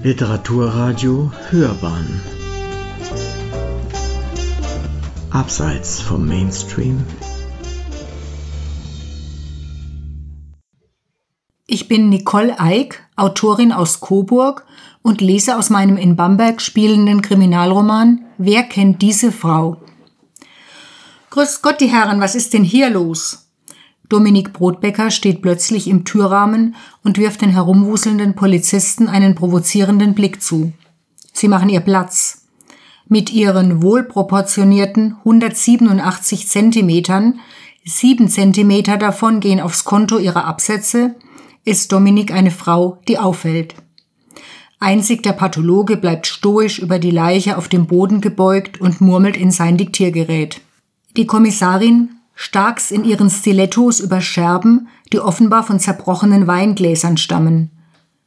Literaturradio Hörbahn Abseits vom Mainstream Ich bin Nicole Eick, Autorin aus Coburg und lese aus meinem in Bamberg spielenden Kriminalroman Wer kennt diese Frau? Grüß Gott, die Herren, was ist denn hier los? Dominik Brotbecker steht plötzlich im Türrahmen und wirft den herumwuselnden Polizisten einen provozierenden Blick zu. Sie machen ihr Platz. Mit ihren wohlproportionierten 187 Zentimetern, sieben Zentimeter davon gehen aufs Konto ihrer Absätze, ist Dominik eine Frau, die auffällt. Einzig der Pathologe bleibt stoisch über die Leiche auf dem Boden gebeugt und murmelt in sein Diktiergerät. Die Kommissarin starks in ihren Stilettos über Scherben, die offenbar von zerbrochenen Weingläsern stammen.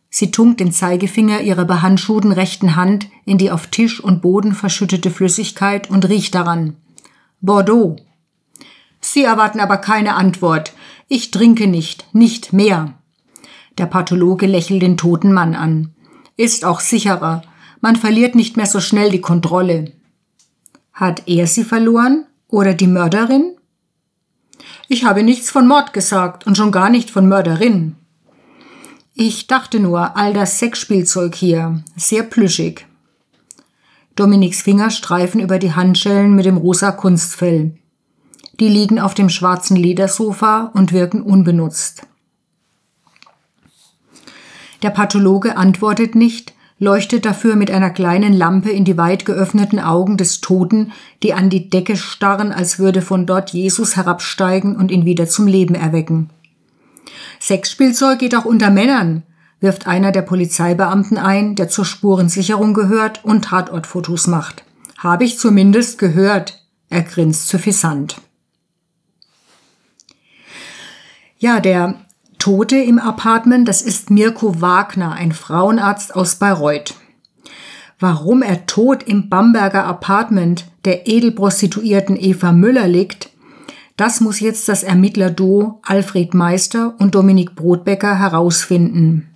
Sie tunkt den Zeigefinger ihrer behandschuhten rechten Hand in die auf Tisch und Boden verschüttete Flüssigkeit und riecht daran. Bordeaux. Sie erwarten aber keine Antwort. Ich trinke nicht, nicht mehr. Der Pathologe lächelt den toten Mann an. Ist auch sicherer. Man verliert nicht mehr so schnell die Kontrolle. Hat er sie verloren oder die Mörderin? Ich habe nichts von Mord gesagt und schon gar nicht von Mörderin. Ich dachte nur, all das Sexspielzeug hier, sehr plüschig. Dominiks Finger streifen über die Handschellen mit dem rosa Kunstfell. Die liegen auf dem schwarzen Ledersofa und wirken unbenutzt. Der Pathologe antwortet nicht, leuchtet dafür mit einer kleinen Lampe in die weit geöffneten Augen des Toten, die an die Decke starren, als würde von dort Jesus herabsteigen und ihn wieder zum Leben erwecken. Sexspielzeug geht auch unter Männern, wirft einer der Polizeibeamten ein, der zur Spurensicherung gehört und Tatortfotos macht. Habe ich zumindest gehört, er grinst suffisant. Ja, der Tote im Apartment, das ist Mirko Wagner, ein Frauenarzt aus Bayreuth. Warum er tot im Bamberger Apartment der Edelprostituierten Eva Müller liegt, das muss jetzt das Ermittlerduo Alfred Meister und Dominik Brotbecker herausfinden.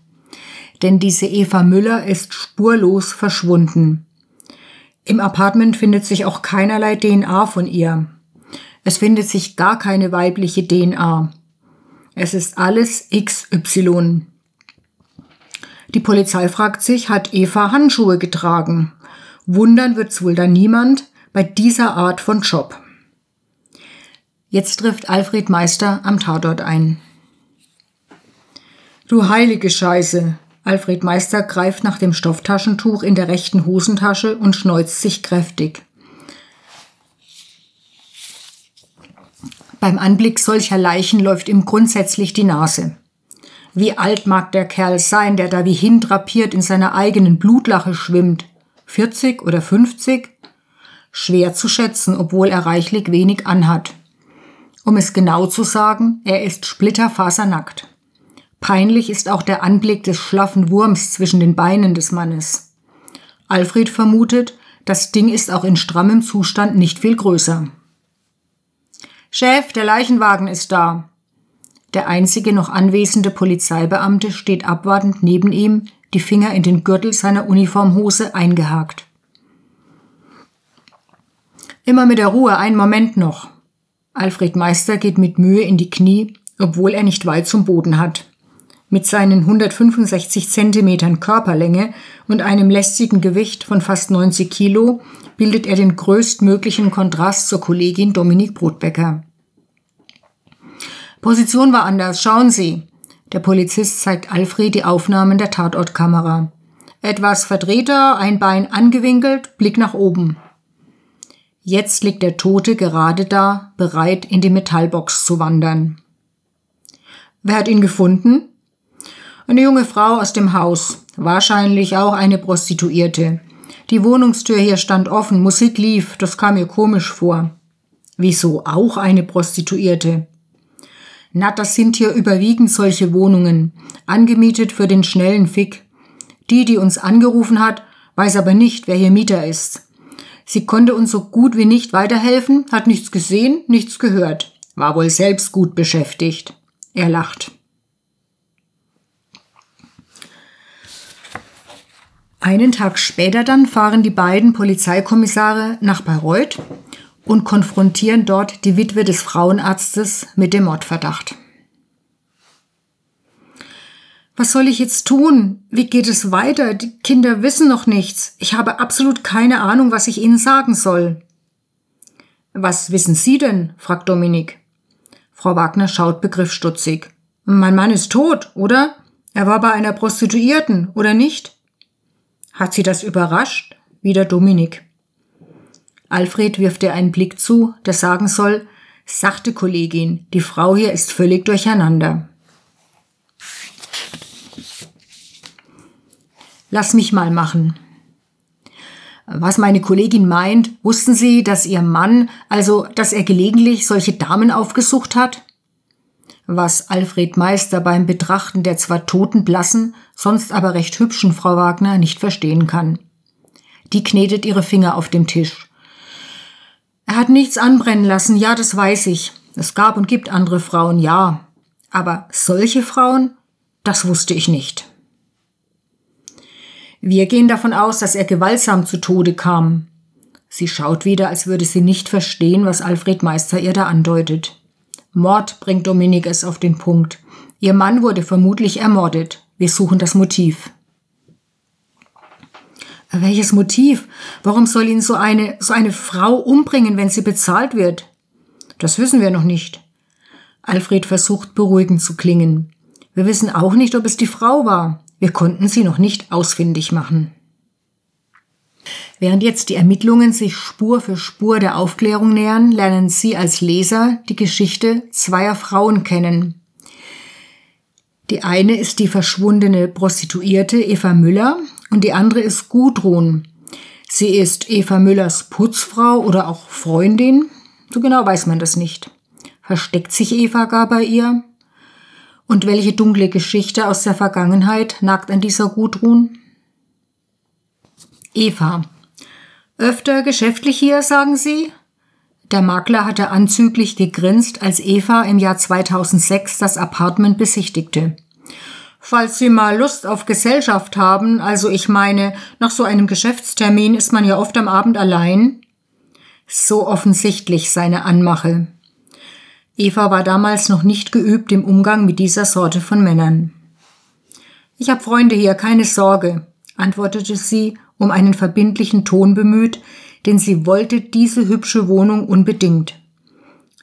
Denn diese Eva Müller ist spurlos verschwunden. Im Apartment findet sich auch keinerlei DNA von ihr. Es findet sich gar keine weibliche DNA. Es ist alles XY. Die Polizei fragt sich, hat Eva Handschuhe getragen? Wundern wird's wohl da niemand bei dieser Art von Job. Jetzt trifft Alfred Meister am Tatort ein. Du heilige Scheiße! Alfred Meister greift nach dem Stofftaschentuch in der rechten Hosentasche und schneuzt sich kräftig. Beim Anblick solcher Leichen läuft ihm grundsätzlich die Nase. Wie alt mag der Kerl sein, der da wie hindrapiert in seiner eigenen Blutlache schwimmt? 40 oder 50? Schwer zu schätzen, obwohl er reichlich wenig anhat. Um es genau zu sagen, er ist splitterfasernackt. Peinlich ist auch der Anblick des schlaffen Wurms zwischen den Beinen des Mannes. Alfred vermutet, das Ding ist auch in strammem Zustand nicht viel größer. Chef, der Leichenwagen ist da. Der einzige noch anwesende Polizeibeamte steht abwartend neben ihm, die Finger in den Gürtel seiner Uniformhose eingehakt. Immer mit der Ruhe, einen Moment noch. Alfred Meister geht mit Mühe in die Knie, obwohl er nicht weit zum Boden hat. Mit seinen 165 Zentimetern Körperlänge und einem lästigen Gewicht von fast 90 Kilo bildet er den größtmöglichen Kontrast zur Kollegin Dominik Brotbecker. Position war anders, schauen Sie. Der Polizist zeigt Alfred die Aufnahmen der Tatortkamera. Etwas verdrehter, ein Bein angewinkelt, Blick nach oben. Jetzt liegt der Tote gerade da, bereit in die Metallbox zu wandern. Wer hat ihn gefunden? Eine junge Frau aus dem Haus, wahrscheinlich auch eine Prostituierte. Die Wohnungstür hier stand offen, Musik lief, das kam mir komisch vor. Wieso auch eine Prostituierte? Na, das sind hier überwiegend solche Wohnungen, angemietet für den schnellen Fick. Die, die uns angerufen hat, weiß aber nicht, wer hier Mieter ist. Sie konnte uns so gut wie nicht weiterhelfen, hat nichts gesehen, nichts gehört, war wohl selbst gut beschäftigt. Er lacht. Einen Tag später dann fahren die beiden Polizeikommissare nach Bayreuth und konfrontieren dort die Witwe des Frauenarztes mit dem Mordverdacht. Was soll ich jetzt tun? Wie geht es weiter? Die Kinder wissen noch nichts. Ich habe absolut keine Ahnung, was ich ihnen sagen soll. Was wissen Sie denn? fragt Dominik. Frau Wagner schaut begriffsstutzig. Mein Mann ist tot, oder? Er war bei einer Prostituierten, oder nicht? Hat Sie das überrascht? Wieder Dominik. Alfred wirft ihr einen Blick zu, der sagen soll, sachte Kollegin, die Frau hier ist völlig durcheinander. Lass mich mal machen. Was meine Kollegin meint, wussten Sie, dass Ihr Mann, also dass er gelegentlich solche Damen aufgesucht hat? Was Alfred Meister beim Betrachten der zwar totenblassen, sonst aber recht hübschen Frau Wagner nicht verstehen kann. Die knetet ihre Finger auf dem Tisch. Er hat nichts anbrennen lassen, ja, das weiß ich. Es gab und gibt andere Frauen, ja. Aber solche Frauen, das wusste ich nicht. Wir gehen davon aus, dass er gewaltsam zu Tode kam. Sie schaut wieder, als würde sie nicht verstehen, was Alfred Meister ihr da andeutet. Mord bringt Dominik es auf den Punkt. Ihr Mann wurde vermutlich ermordet. Wir suchen das Motiv. Welches Motiv? Warum soll ihn so eine, so eine Frau umbringen, wenn sie bezahlt wird? Das wissen wir noch nicht. Alfred versucht beruhigend zu klingen. Wir wissen auch nicht, ob es die Frau war. Wir konnten sie noch nicht ausfindig machen. Während jetzt die Ermittlungen sich Spur für Spur der Aufklärung nähern, lernen Sie als Leser die Geschichte zweier Frauen kennen. Die eine ist die verschwundene Prostituierte Eva Müller und die andere ist Gudrun. Sie ist Eva Müllers Putzfrau oder auch Freundin. So genau weiß man das nicht. Versteckt sich Eva gar bei ihr? Und welche dunkle Geschichte aus der Vergangenheit nagt an dieser Gudrun? Eva. Öfter geschäftlich hier, sagen Sie? Der Makler hatte anzüglich gegrinst, als Eva im Jahr 2006 das Apartment besichtigte. Falls Sie mal Lust auf Gesellschaft haben, also ich meine, nach so einem Geschäftstermin ist man ja oft am Abend allein. So offensichtlich seine Anmache. Eva war damals noch nicht geübt im Umgang mit dieser Sorte von Männern. Ich habe Freunde hier, keine Sorge, antwortete sie, um einen verbindlichen Ton bemüht, denn sie wollte diese hübsche Wohnung unbedingt.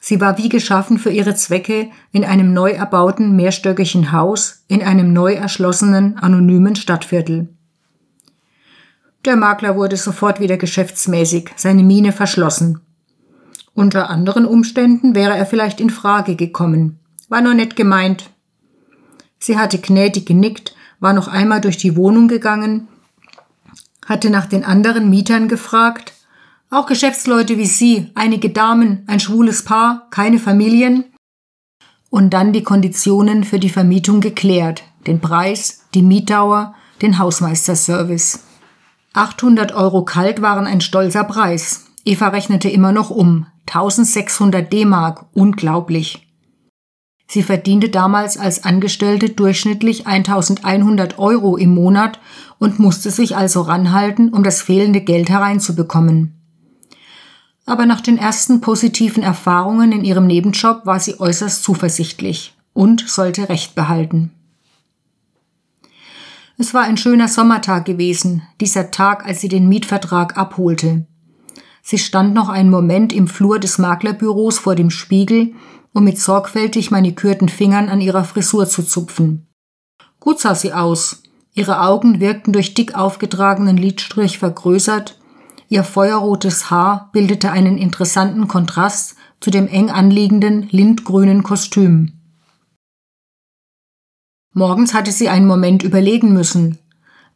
Sie war wie geschaffen für ihre Zwecke in einem neu erbauten mehrstöckigen Haus in einem neu erschlossenen anonymen Stadtviertel. Der Makler wurde sofort wieder geschäftsmäßig, seine Miene verschlossen. Unter anderen Umständen wäre er vielleicht in Frage gekommen. War nur nett gemeint. Sie hatte gnädig genickt, war noch einmal durch die Wohnung gegangen, hatte nach den anderen Mietern gefragt, auch Geschäftsleute wie Sie, einige Damen, ein schwules Paar, keine Familien, und dann die Konditionen für die Vermietung geklärt, den Preis, die Mietdauer, den Hausmeisterservice. 800 Euro kalt waren ein stolzer Preis. Eva rechnete immer noch um. 1600 D-Mark, unglaublich. Sie verdiente damals als Angestellte durchschnittlich 1100 Euro im Monat und musste sich also ranhalten, um das fehlende Geld hereinzubekommen. Aber nach den ersten positiven Erfahrungen in ihrem Nebenjob war sie äußerst zuversichtlich und sollte Recht behalten. Es war ein schöner Sommertag gewesen, dieser Tag, als sie den Mietvertrag abholte. Sie stand noch einen Moment im Flur des Maklerbüros vor dem Spiegel, um mit sorgfältig manikürten Fingern an ihrer Frisur zu zupfen. Gut sah sie aus. Ihre Augen wirkten durch dick aufgetragenen Lidstrich vergrößert, ihr feuerrotes Haar bildete einen interessanten Kontrast zu dem eng anliegenden lindgrünen Kostüm. Morgens hatte sie einen Moment überlegen müssen.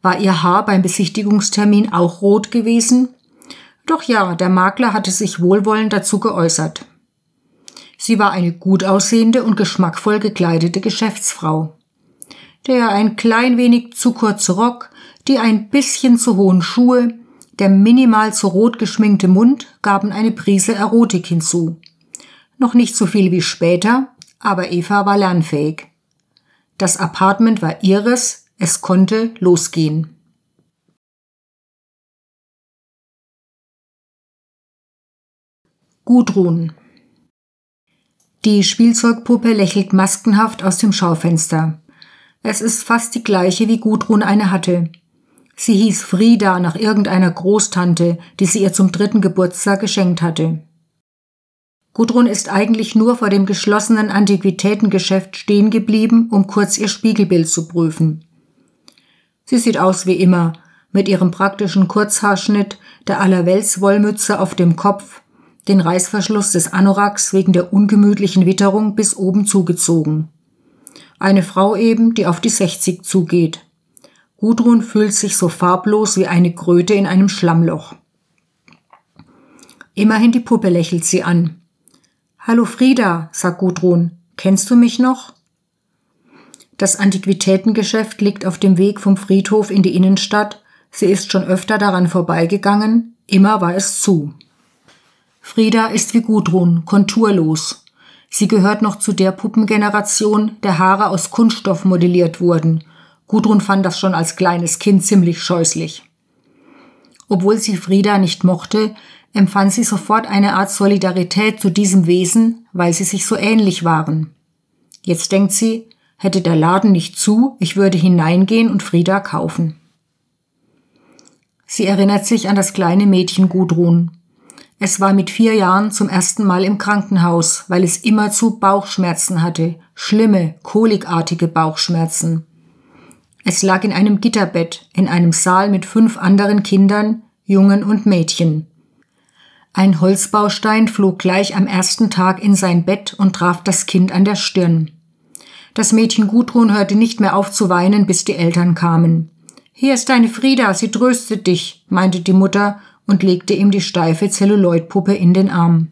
War ihr Haar beim Besichtigungstermin auch rot gewesen doch ja, der Makler hatte sich wohlwollend dazu geäußert. Sie war eine gut aussehende und geschmackvoll gekleidete Geschäftsfrau. Der ein klein wenig zu kurze Rock, die ein bisschen zu hohen Schuhe, der minimal zu rot geschminkte Mund gaben eine Prise Erotik hinzu. Noch nicht so viel wie später, aber Eva war lernfähig. Das Apartment war ihres, es konnte losgehen. Gudrun die Spielzeugpuppe lächelt maskenhaft aus dem Schaufenster. Es ist fast die gleiche, wie Gudrun eine hatte. Sie hieß Frieda nach irgendeiner Großtante, die sie ihr zum dritten Geburtstag geschenkt hatte. Gudrun ist eigentlich nur vor dem geschlossenen Antiquitätengeschäft stehen geblieben, um kurz ihr Spiegelbild zu prüfen. Sie sieht aus wie immer, mit ihrem praktischen Kurzhaarschnitt, der Allerweltswollmütze auf dem Kopf, den Reißverschluss des Anoraks wegen der ungemütlichen Witterung bis oben zugezogen. Eine Frau eben, die auf die 60 zugeht. Gudrun fühlt sich so farblos wie eine Kröte in einem Schlammloch. Immerhin die Puppe lächelt sie an. Hallo Frieda, sagt Gudrun, kennst du mich noch? Das Antiquitätengeschäft liegt auf dem Weg vom Friedhof in die Innenstadt. Sie ist schon öfter daran vorbeigegangen, immer war es zu. Frieda ist wie Gudrun, konturlos. Sie gehört noch zu der Puppengeneration, der Haare aus Kunststoff modelliert wurden Gudrun fand das schon als kleines Kind ziemlich scheußlich. Obwohl sie Frieda nicht mochte, empfand sie sofort eine Art Solidarität zu diesem Wesen, weil sie sich so ähnlich waren. Jetzt denkt sie, hätte der Laden nicht zu, ich würde hineingehen und Frieda kaufen. Sie erinnert sich an das kleine Mädchen Gudrun. Es war mit vier Jahren zum ersten Mal im Krankenhaus, weil es immerzu Bauchschmerzen hatte, schlimme, kolikartige Bauchschmerzen. Es lag in einem Gitterbett in einem Saal mit fünf anderen Kindern, Jungen und Mädchen. Ein Holzbaustein flog gleich am ersten Tag in sein Bett und traf das Kind an der Stirn. Das Mädchen Gudrun hörte nicht mehr auf zu weinen, bis die Eltern kamen. Hier ist deine Frieda, sie tröstet dich, meinte die Mutter und legte ihm die steife Zelluloidpuppe in den Arm.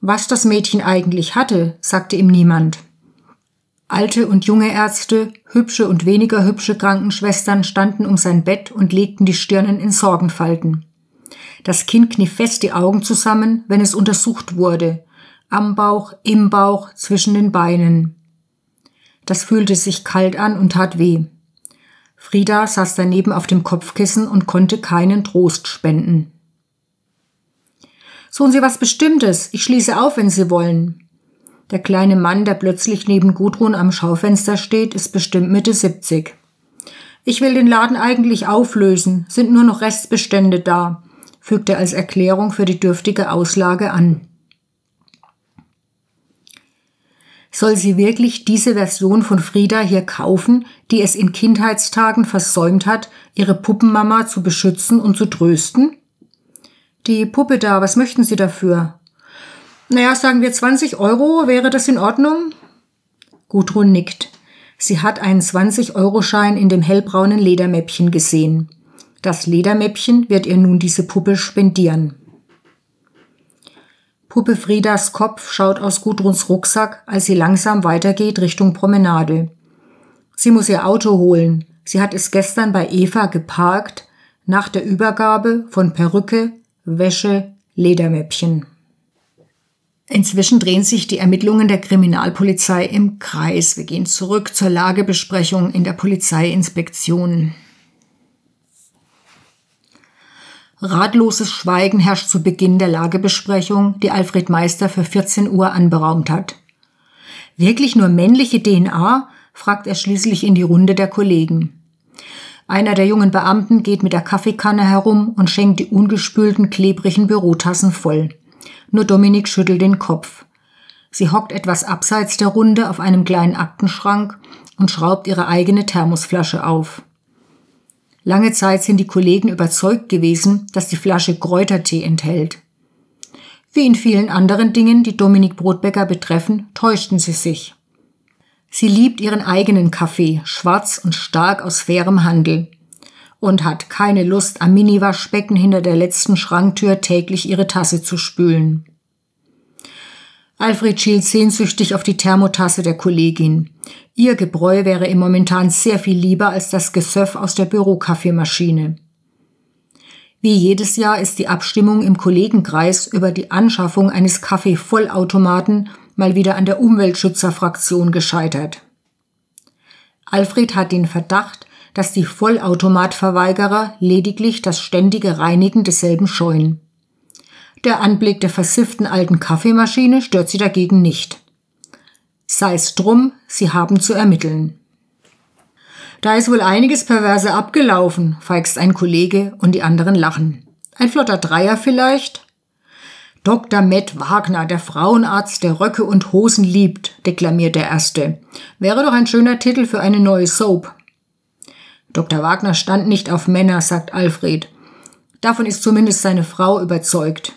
Was das Mädchen eigentlich hatte, sagte ihm niemand. Alte und junge Ärzte, hübsche und weniger hübsche Krankenschwestern standen um sein Bett und legten die Stirnen in Sorgenfalten. Das Kind kniff fest die Augen zusammen, wenn es untersucht wurde. Am Bauch, im Bauch, zwischen den Beinen. Das fühlte sich kalt an und tat weh. Frieda saß daneben auf dem Kopfkissen und konnte keinen Trost spenden. Suchen Sie was Bestimmtes. Ich schließe auf, wenn Sie wollen. Der kleine Mann, der plötzlich neben Gudrun am Schaufenster steht, ist bestimmt Mitte 70. Ich will den Laden eigentlich auflösen, sind nur noch Restbestände da, fügt er als Erklärung für die dürftige Auslage an. Soll sie wirklich diese Version von Frieda hier kaufen, die es in Kindheitstagen versäumt hat, ihre Puppenmama zu beschützen und zu trösten? Die Puppe da, was möchten Sie dafür? Naja, sagen wir 20 Euro, wäre das in Ordnung? Gudrun nickt. Sie hat einen 20-Euro-Schein in dem hellbraunen Ledermäppchen gesehen. Das Ledermäppchen wird ihr nun diese Puppe spendieren. Puppe Friedas Kopf schaut aus Gudruns Rucksack, als sie langsam weitergeht Richtung Promenade. Sie muss ihr Auto holen. Sie hat es gestern bei Eva geparkt, nach der Übergabe von Perücke, Wäsche, Ledermäppchen. Inzwischen drehen sich die Ermittlungen der Kriminalpolizei im Kreis. Wir gehen zurück zur Lagebesprechung in der Polizeiinspektion. Ratloses Schweigen herrscht zu Beginn der Lagebesprechung, die Alfred Meister für 14 Uhr anberaumt hat. Wirklich nur männliche DNA? fragt er schließlich in die Runde der Kollegen. Einer der jungen Beamten geht mit der Kaffeekanne herum und schenkt die ungespülten, klebrigen Bürotassen voll. Nur Dominik schüttelt den Kopf. Sie hockt etwas abseits der Runde auf einem kleinen Aktenschrank und schraubt ihre eigene Thermosflasche auf. Lange Zeit sind die Kollegen überzeugt gewesen, dass die Flasche Kräutertee enthält. Wie in vielen anderen Dingen, die Dominik Brotbecker betreffen, täuschten sie sich. Sie liebt ihren eigenen Kaffee, schwarz und stark aus fairem Handel und hat keine Lust, am Mini-Waschbecken hinter der letzten Schranktür täglich ihre Tasse zu spülen. Alfred schielt sehnsüchtig auf die Thermotasse der Kollegin. Ihr Gebräu wäre ihm momentan sehr viel lieber als das Gesöff aus der Bürokaffeemaschine. Wie jedes Jahr ist die Abstimmung im Kollegenkreis über die Anschaffung eines Kaffeevollautomaten mal wieder an der Umweltschützerfraktion gescheitert. Alfred hat den Verdacht, dass die Vollautomatverweigerer lediglich das ständige Reinigen desselben scheuen. Der Anblick der versifften alten Kaffeemaschine stört sie dagegen nicht. Sei's drum, sie haben zu ermitteln. Da ist wohl einiges Perverse abgelaufen, feixt ein Kollege und die anderen lachen. Ein flotter Dreier vielleicht? Dr. Matt Wagner, der Frauenarzt, der Röcke und Hosen liebt, deklamiert der Erste. Wäre doch ein schöner Titel für eine neue Soap. Dr. Wagner stand nicht auf Männer, sagt Alfred. Davon ist zumindest seine Frau überzeugt.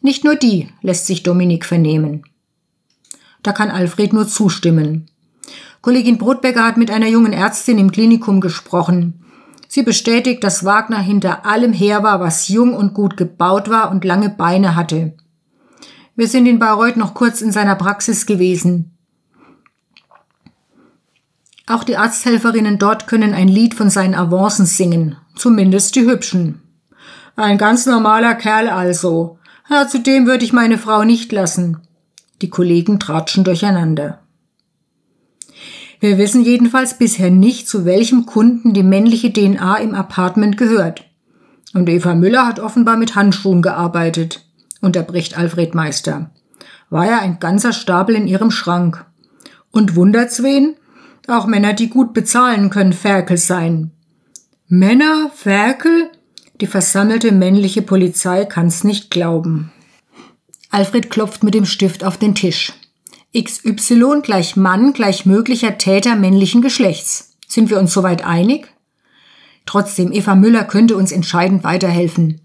Nicht nur die, lässt sich Dominik vernehmen. Da kann Alfred nur zustimmen. Kollegin Brotbecker hat mit einer jungen Ärztin im Klinikum gesprochen. Sie bestätigt, dass Wagner hinter allem her war, was jung und gut gebaut war und lange Beine hatte. Wir sind in Bayreuth noch kurz in seiner Praxis gewesen. Auch die Arzthelferinnen dort können ein Lied von seinen Avancen singen, zumindest die hübschen. Ein ganz normaler Kerl also. Ja, zudem würde ich meine Frau nicht lassen. Die Kollegen tratschen durcheinander. Wir wissen jedenfalls bisher nicht, zu welchem Kunden die männliche DNA im Apartment gehört. Und Eva Müller hat offenbar mit Handschuhen gearbeitet, unterbricht Alfred Meister. War ja ein ganzer Stapel in ihrem Schrank. Und wundert's wen? Auch Männer, die gut bezahlen, können Ferkel sein. Männer? Ferkel? Die versammelte männliche Polizei kann's nicht glauben. Alfred klopft mit dem Stift auf den Tisch. XY gleich Mann gleich möglicher Täter männlichen Geschlechts. Sind wir uns soweit einig? Trotzdem, Eva Müller könnte uns entscheidend weiterhelfen.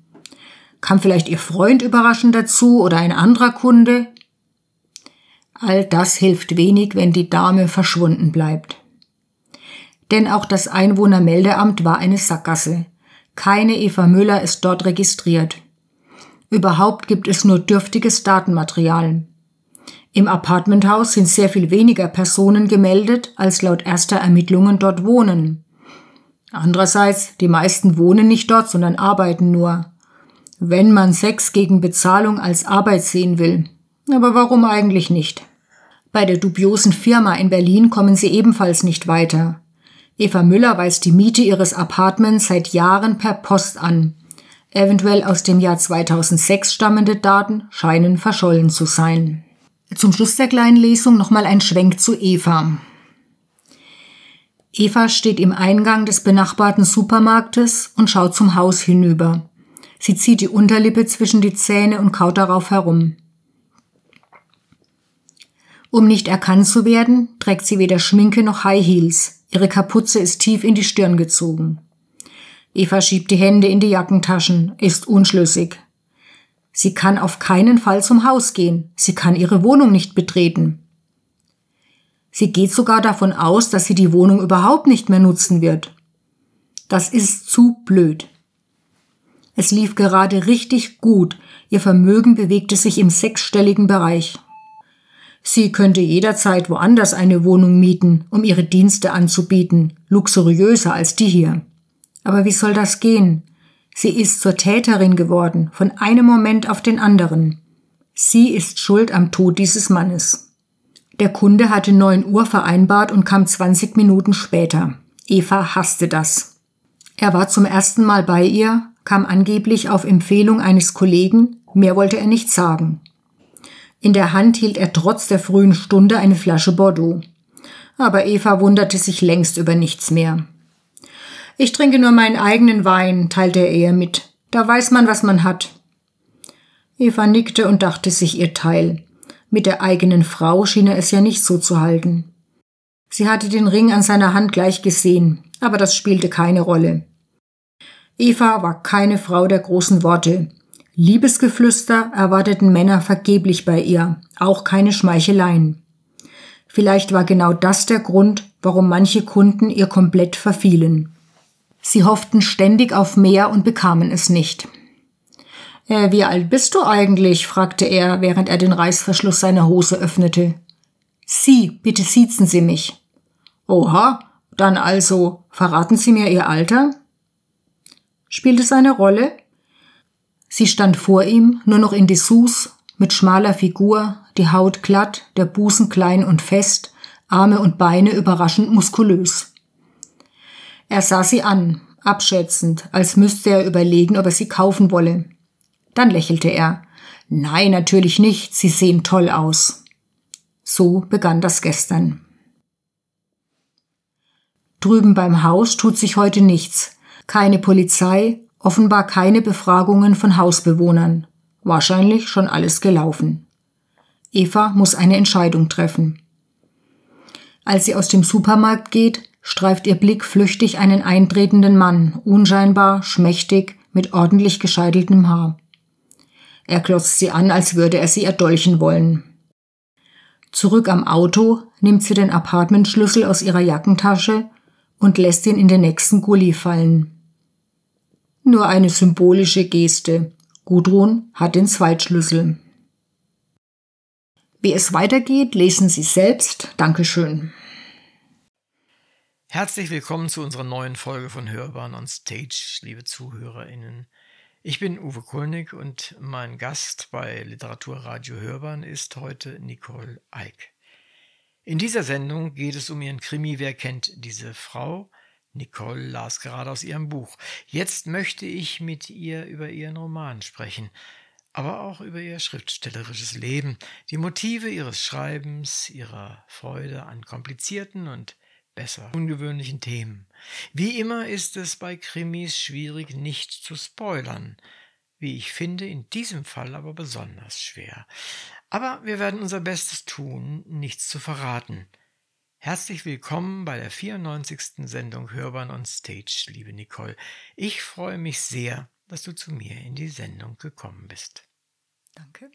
Kam vielleicht ihr Freund überraschend dazu oder ein anderer Kunde? All das hilft wenig, wenn die Dame verschwunden bleibt. Denn auch das Einwohnermeldeamt war eine Sackgasse. Keine Eva Müller ist dort registriert. Überhaupt gibt es nur dürftiges Datenmaterial. Im Apartmenthaus sind sehr viel weniger Personen gemeldet, als laut erster Ermittlungen dort wohnen. Andererseits, die meisten wohnen nicht dort, sondern arbeiten nur. Wenn man Sex gegen Bezahlung als Arbeit sehen will. Aber warum eigentlich nicht? Bei der dubiosen Firma in Berlin kommen sie ebenfalls nicht weiter. Eva Müller weist die Miete ihres Apartments seit Jahren per Post an. Eventuell aus dem Jahr 2006 stammende Daten scheinen verschollen zu sein. Zum Schluss der kleinen Lesung nochmal ein Schwenk zu Eva. Eva steht im Eingang des benachbarten Supermarktes und schaut zum Haus hinüber. Sie zieht die Unterlippe zwischen die Zähne und kaut darauf herum. Um nicht erkannt zu werden, trägt sie weder Schminke noch High Heels. Ihre Kapuze ist tief in die Stirn gezogen. Eva schiebt die Hände in die Jackentaschen, ist unschlüssig. Sie kann auf keinen Fall zum Haus gehen. Sie kann ihre Wohnung nicht betreten. Sie geht sogar davon aus, dass sie die Wohnung überhaupt nicht mehr nutzen wird. Das ist zu blöd. Es lief gerade richtig gut. Ihr Vermögen bewegte sich im sechsstelligen Bereich. Sie könnte jederzeit woanders eine Wohnung mieten, um ihre Dienste anzubieten, luxuriöser als die hier. Aber wie soll das gehen? Sie ist zur Täterin geworden, von einem Moment auf den anderen. Sie ist schuld am Tod dieses Mannes. Der Kunde hatte 9 Uhr vereinbart und kam 20 Minuten später. Eva hasste das. Er war zum ersten Mal bei ihr, kam angeblich auf Empfehlung eines Kollegen, mehr wollte er nicht sagen. In der Hand hielt er trotz der frühen Stunde eine Flasche Bordeaux. Aber Eva wunderte sich längst über nichts mehr. Ich trinke nur meinen eigenen Wein, teilte er ihr mit. Da weiß man, was man hat. Eva nickte und dachte sich ihr Teil. Mit der eigenen Frau schien er es ja nicht so zu halten. Sie hatte den Ring an seiner Hand gleich gesehen, aber das spielte keine Rolle. Eva war keine Frau der großen Worte. Liebesgeflüster erwarteten Männer vergeblich bei ihr, auch keine Schmeicheleien. Vielleicht war genau das der Grund, warum manche Kunden ihr komplett verfielen. Sie hofften ständig auf mehr und bekamen es nicht. Äh, wie alt bist du eigentlich? fragte er, während er den Reißverschluss seiner Hose öffnete. Sie, bitte siezen Sie mich. Oha, dann also, verraten Sie mir Ihr Alter? Spielt es eine Rolle? Sie stand vor ihm, nur noch in Dessous, mit schmaler Figur, die Haut glatt, der Busen klein und fest, Arme und Beine überraschend muskulös. Er sah sie an, abschätzend, als müsste er überlegen, ob er sie kaufen wolle. Dann lächelte er. Nein, natürlich nicht, Sie sehen toll aus. So begann das gestern. Drüben beim Haus tut sich heute nichts. Keine Polizei, offenbar keine Befragungen von Hausbewohnern. Wahrscheinlich schon alles gelaufen. Eva muss eine Entscheidung treffen. Als sie aus dem Supermarkt geht, streift ihr Blick flüchtig einen eintretenden Mann, unscheinbar, schmächtig, mit ordentlich gescheiteltem Haar. Er klotzt sie an, als würde er sie erdolchen wollen. Zurück am Auto nimmt sie den Apartmentschlüssel aus ihrer Jackentasche und lässt ihn in den nächsten Gully fallen. Nur eine symbolische Geste. Gudrun hat den Zweitschlüssel. Wie es weitergeht, lesen Sie selbst. Dankeschön. Herzlich willkommen zu unserer neuen Folge von Hörbahn on Stage, liebe ZuhörerInnen. Ich bin Uwe Kulnig und mein Gast bei Literaturradio Hörbahn ist heute Nicole Eick. In dieser Sendung geht es um ihren Krimi Wer kennt diese Frau? Nicole las gerade aus ihrem Buch. Jetzt möchte ich mit ihr über ihren Roman sprechen, aber auch über ihr schriftstellerisches Leben, die Motive ihres Schreibens, ihrer Freude an komplizierten und besser ungewöhnlichen Themen. Wie immer ist es bei Krimis schwierig, nicht zu spoilern. Wie ich finde, in diesem Fall aber besonders schwer. Aber wir werden unser Bestes tun, nichts zu verraten. Herzlich willkommen bei der 94. Sendung Hörbahn on Stage, liebe Nicole. Ich freue mich sehr, dass du zu mir in die Sendung gekommen bist. Danke.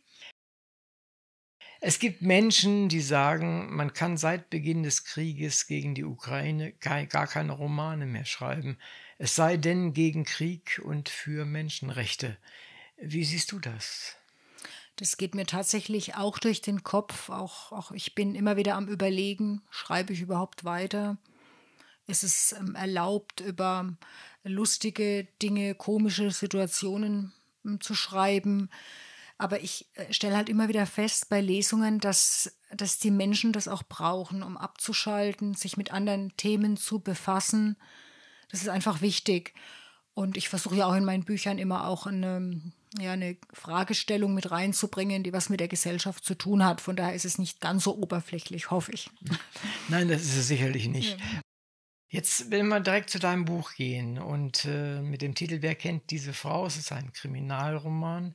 Es gibt Menschen, die sagen, man kann seit Beginn des Krieges gegen die Ukraine gar keine Romane mehr schreiben, es sei denn gegen Krieg und für Menschenrechte. Wie siehst du das? Das geht mir tatsächlich auch durch den Kopf. Auch, auch ich bin immer wieder am Überlegen, schreibe ich überhaupt weiter? Ist es ähm, erlaubt, über lustige Dinge, komische Situationen ähm, zu schreiben? Aber ich äh, stelle halt immer wieder fest bei Lesungen, dass, dass die Menschen das auch brauchen, um abzuschalten, sich mit anderen Themen zu befassen. Das ist einfach wichtig. Und ich versuche ja auch in meinen Büchern immer auch eine, ja, eine Fragestellung mit reinzubringen, die was mit der Gesellschaft zu tun hat. Von daher ist es nicht ganz so oberflächlich, hoffe ich. Nein, das ist es sicherlich nicht. Ja. Jetzt will wir direkt zu deinem Buch gehen und äh, mit dem Titel Wer kennt diese Frau? Es ist ein Kriminalroman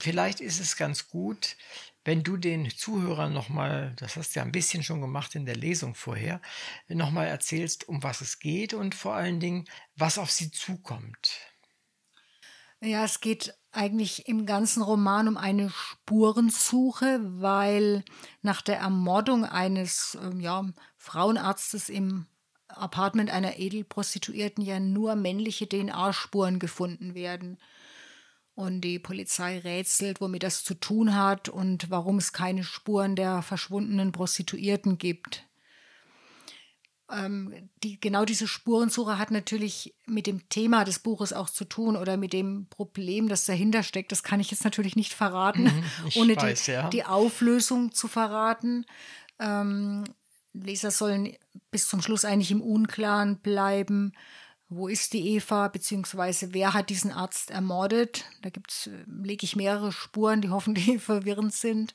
vielleicht ist es ganz gut, wenn du den Zuhörern nochmal, das hast du ja ein bisschen schon gemacht in der Lesung vorher, nochmal erzählst, um was es geht und vor allen Dingen, was auf sie zukommt. Ja, es geht eigentlich im ganzen Roman um eine Spurensuche, weil nach der Ermordung eines ähm, ja, Frauenarztes im Apartment einer Edelprostituierten ja nur männliche DNA-Spuren gefunden werden. Und die Polizei rätselt, womit das zu tun hat und warum es keine Spuren der verschwundenen Prostituierten gibt. Ähm, die, genau diese Spurensuche hat natürlich mit dem Thema des Buches auch zu tun oder mit dem Problem, das dahinter steckt. Das kann ich jetzt natürlich nicht verraten, mhm, ohne weiß, die, ja. die, Auflösung zu verraten. Ähm, Leser sollen bis zum Schluss eigentlich im Unklaren bleiben wo ist die Eva, beziehungsweise wer hat diesen Arzt ermordet. Da gibt's, äh, lege ich mehrere Spuren, die hoffentlich verwirrend sind.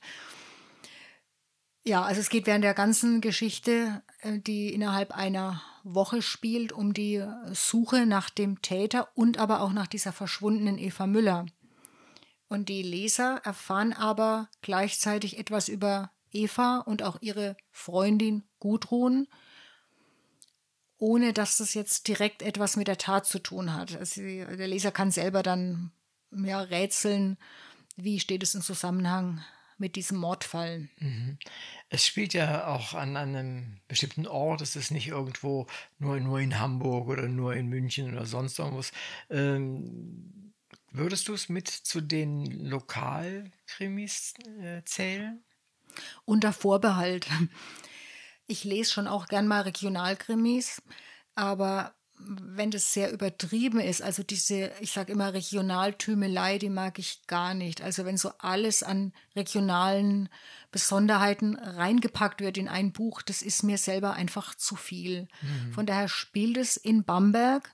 Ja, also es geht während der ganzen Geschichte, äh, die innerhalb einer Woche spielt, um die Suche nach dem Täter und aber auch nach dieser verschwundenen Eva Müller. Und die Leser erfahren aber gleichzeitig etwas über Eva und auch ihre Freundin Gudrun, ohne dass das jetzt direkt etwas mit der Tat zu tun hat. Also der Leser kann selber dann ja, rätseln, wie steht es im Zusammenhang mit diesem Mordfall. Mhm. Es spielt ja auch an einem bestimmten Ort, es ist nicht irgendwo nur, nur in Hamburg oder nur in München oder sonst irgendwas. Ähm, würdest du es mit zu den Lokalkrimis äh, zählen? Unter Vorbehalt. Ich lese schon auch gern mal Regionalkrimis, aber wenn das sehr übertrieben ist, also diese, ich sage immer Regionaltümelei, die mag ich gar nicht. Also wenn so alles an regionalen Besonderheiten reingepackt wird in ein Buch, das ist mir selber einfach zu viel. Mhm. Von daher spielt es in Bamberg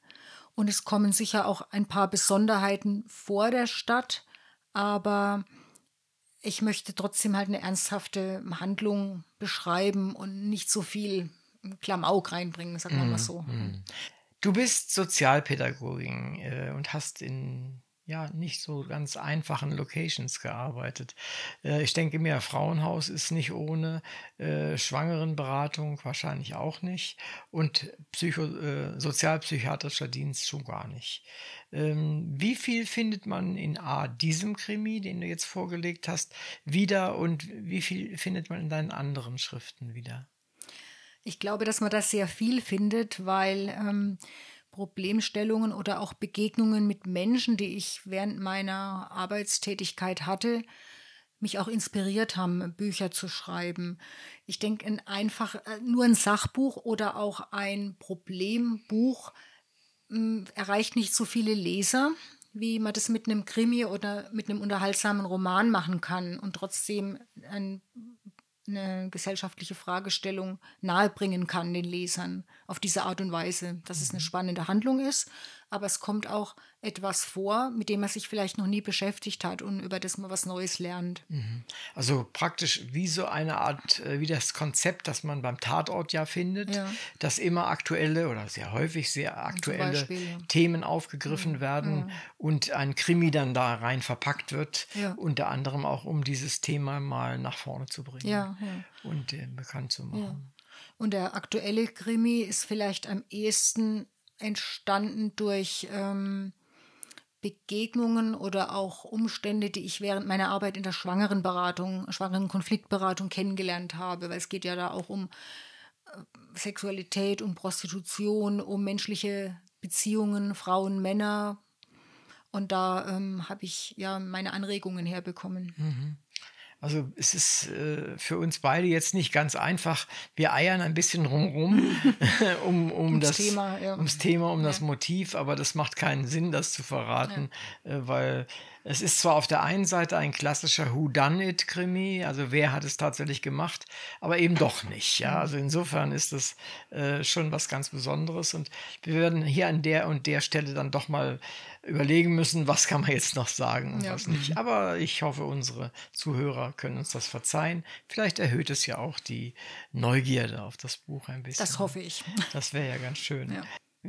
und es kommen sicher auch ein paar Besonderheiten vor der Stadt, aber ich möchte trotzdem halt eine ernsthafte Handlung beschreiben und nicht so viel Klamauk reinbringen, sagen wir mal so. Mhm. Du bist Sozialpädagogin äh, und hast in ja nicht so ganz einfachen Locations gearbeitet. Äh, ich denke mir, Frauenhaus ist nicht ohne, äh, Schwangerenberatung wahrscheinlich auch nicht und Psycho, äh, sozialpsychiatrischer Dienst schon gar nicht. Ähm, wie viel findet man in A, diesem Krimi, den du jetzt vorgelegt hast, wieder und wie viel findet man in deinen anderen Schriften wieder? Ich glaube, dass man das sehr viel findet, weil ähm, Problemstellungen oder auch Begegnungen mit Menschen, die ich während meiner Arbeitstätigkeit hatte, mich auch inspiriert haben, Bücher zu schreiben. Ich denke, ein einfach äh, nur ein Sachbuch oder auch ein Problembuch mh, hm, erreicht nicht so viele Leser, wie man das mit einem Krimi oder mit einem unterhaltsamen Roman machen kann und trotzdem ein eine gesellschaftliche Fragestellung nahebringen kann den Lesern auf diese Art und Weise, dass es eine mhm. spannende Handlung ist, aber es kommt auch etwas vor, mit dem man sich vielleicht noch nie beschäftigt hat und über das man was Neues lernt. Mhm. Also praktisch wie so eine Art, äh, wie das Konzept, das man beim Tatort ja findet, ja. dass immer aktuelle oder sehr häufig sehr aktuelle Beispiel, ja. Themen aufgegriffen mhm. werden ja. und ein Krimi dann da rein verpackt wird, unter anderem auch um dieses Thema mal nach vorne zu bringen und äh, bekannt zu machen. Und der aktuelle Krimi ist vielleicht am ehesten entstanden durch ähm, Begegnungen oder auch Umstände, die ich während meiner Arbeit in der Schwangerenberatung, Schwangerenkonfliktberatung kennengelernt habe, weil es geht ja da auch um äh, Sexualität, um Prostitution, um menschliche Beziehungen, Frauen, Männer. Und da ähm, habe ich ja meine Anregungen herbekommen. Mhm. Also es ist äh, für uns beide jetzt nicht ganz einfach. Wir eiern ein bisschen rumrum um, um ums das Thema, ja. ums Thema, um ja. das Motiv, aber das macht keinen Sinn, das zu verraten, ja. äh, weil es ist zwar auf der einen Seite ein klassischer Who Done It Krimi, also wer hat es tatsächlich gemacht, aber eben doch nicht. Ja, also insofern ist das äh, schon was ganz Besonderes und wir werden hier an der und der Stelle dann doch mal überlegen müssen, was kann man jetzt noch sagen und ja. was nicht. Aber ich hoffe, unsere Zuhörer können uns das verzeihen. Vielleicht erhöht es ja auch die Neugierde auf das Buch ein bisschen. Das hoffe ich. Das wäre ja ganz schön. Ja.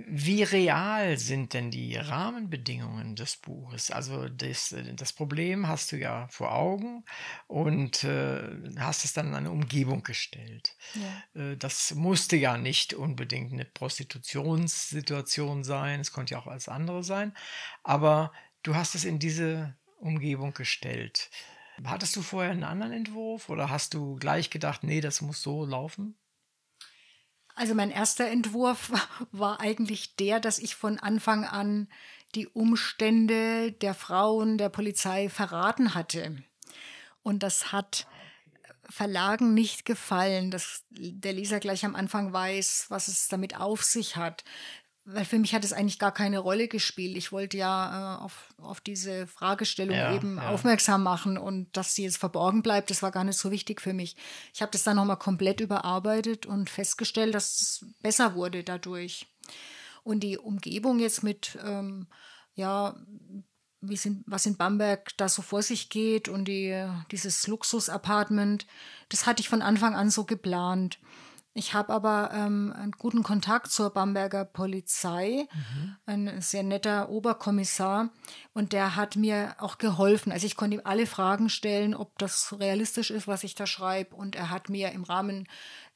Wie real sind denn die Rahmenbedingungen des Buches? Also das, das Problem hast du ja vor Augen und äh, hast es dann in eine Umgebung gestellt. Ja. Äh, das musste ja nicht unbedingt eine Prostitutionssituation sein, es konnte ja auch alles andere sein, aber du hast es in diese Umgebung gestellt. Hattest du vorher einen anderen Entwurf oder hast du gleich gedacht, nee, das muss so laufen? Also mein erster Entwurf war eigentlich der, dass ich von Anfang an die Umstände der Frauen der Polizei verraten hatte. Und das hat Verlagen nicht gefallen, dass der Leser gleich am Anfang weiß, was es damit auf sich hat weil für mich hat es eigentlich gar keine Rolle gespielt. Ich wollte ja äh, auf, auf diese Fragestellung ja, eben ja. aufmerksam machen und dass sie jetzt verborgen bleibt, das war gar nicht so wichtig für mich. Ich habe das dann nochmal komplett überarbeitet und festgestellt, dass es besser wurde dadurch. Und die Umgebung jetzt mit, ähm, ja, wie sind, was in Bamberg da so vor sich geht und die, dieses Luxus-Apartment, das hatte ich von Anfang an so geplant. Ich habe aber ähm, einen guten Kontakt zur Bamberger Polizei, mhm. ein sehr netter Oberkommissar, und der hat mir auch geholfen. Also ich konnte ihm alle Fragen stellen, ob das realistisch ist, was ich da schreibe, und er hat mir im Rahmen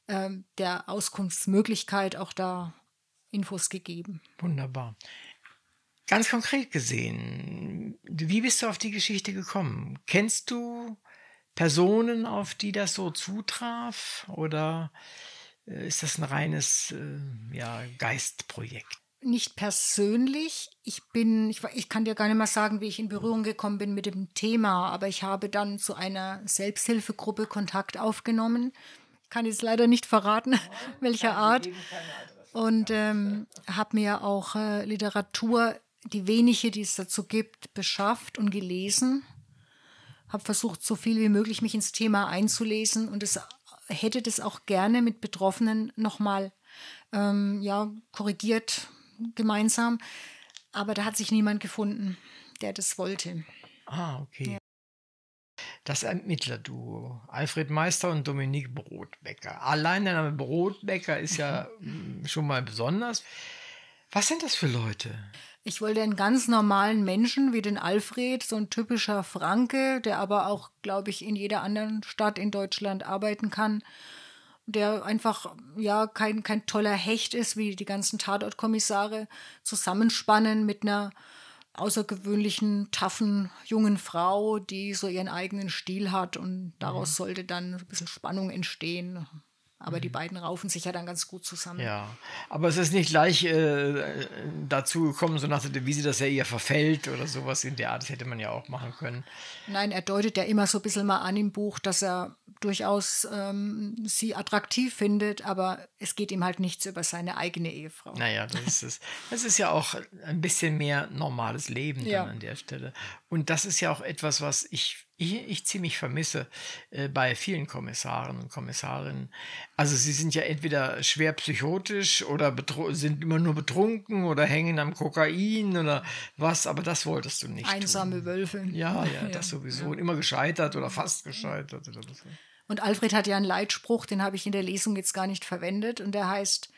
ähm, der Auskunftsmöglichkeit auch da Infos gegeben. Wunderbar. Ganz konkret gesehen, wie bist du auf die Geschichte gekommen? Kennst du Personen, auf die das so zutraf? Oder ist das ein reines äh, ja, Geistprojekt? Nicht persönlich. Ich bin, ich, ich kann dir gar nicht mal sagen, wie ich in Berührung gekommen bin mit dem Thema, aber ich habe dann zu einer Selbsthilfegruppe Kontakt aufgenommen. Ich kann jetzt leider nicht verraten, welcher Art. Und ähm, habe mir auch äh, Literatur, die wenige, die es dazu gibt, beschafft und gelesen. Habe versucht, so viel wie möglich mich ins Thema einzulesen und es hätte das auch gerne mit Betroffenen nochmal ähm, ja, korrigiert gemeinsam. Aber da hat sich niemand gefunden, der das wollte. Ah, okay. Ja. das Ermittlerduo. Alfred Meister und Dominique Brotbecker. Allein der Name Brotbecker ist ja mm, schon mal besonders. Was sind das für Leute? Ich wollte einen ganz normalen Menschen wie den Alfred, so ein typischer Franke, der aber auch, glaube ich, in jeder anderen Stadt in Deutschland arbeiten kann, der einfach ja kein, kein toller Hecht ist, wie die ganzen Tatortkommissare, zusammenspannen mit einer außergewöhnlichen, taffen, jungen Frau, die so ihren eigenen Stil hat und daraus mhm. sollte dann ein bisschen Spannung entstehen. Aber mhm. die beiden raufen sich ja dann ganz gut zusammen. Ja, aber es ist nicht gleich äh, dazu gekommen, so nach der Devise, dass er ihr verfällt oder sowas in der Art. Das hätte man ja auch machen können. Nein, er deutet ja immer so ein bisschen mal an im Buch, dass er durchaus ähm, sie attraktiv findet, aber es geht ihm halt nichts über seine eigene Ehefrau. Naja, das ist es. Das ist ja auch ein bisschen mehr normales Leben dann an der Stelle. Und das ist ja auch etwas, was ich ich, ich ziemlich vermisse äh, bei vielen Kommissaren und Kommissarinnen. Also sie sind ja entweder schwer psychotisch oder sind immer nur betrunken oder hängen am Kokain oder was, aber das wolltest du nicht. Einsame tun. Wölfe. Ja, ja, das sowieso. Ja. Und immer gescheitert oder fast gescheitert. Oder so. Und Alfred hat ja einen Leitspruch, den habe ich in der Lesung jetzt gar nicht verwendet und der heißt,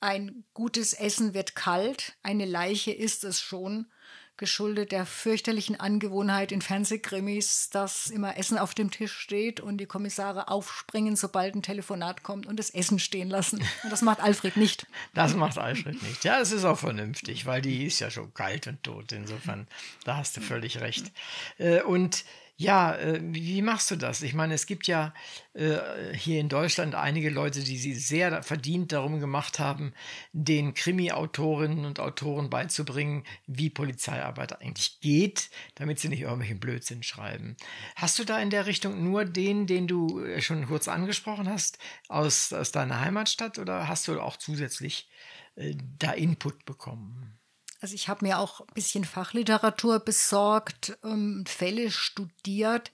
ein gutes Essen wird kalt, eine Leiche ist es schon geschuldet der fürchterlichen Angewohnheit in Fernsehkrimis, dass immer Essen auf dem Tisch steht und die Kommissare aufspringen, sobald ein Telefonat kommt und das Essen stehen lassen. Und das macht Alfred nicht. Das macht Alfred nicht. Ja, es ist auch vernünftig, weil die ist ja schon kalt und tot. Insofern, da hast du völlig recht. Äh, und ja, äh, wie machst du das? Ich meine, es gibt ja äh, hier in Deutschland einige Leute, die sie sehr verdient darum gemacht haben, den Krimi-Autorinnen und Autoren beizubringen, wie Polizeiarbeit eigentlich geht, damit sie nicht irgendwelchen Blödsinn schreiben. Hast du da in der Richtung nur den, den du äh, schon kurz angesprochen hast, aus, aus deiner Heimatstadt oder hast du auch zusätzlich äh, da Input bekommen? Also ich habe mir auch ein bisschen Fachliteratur besorgt, ähm, Fälle studiert,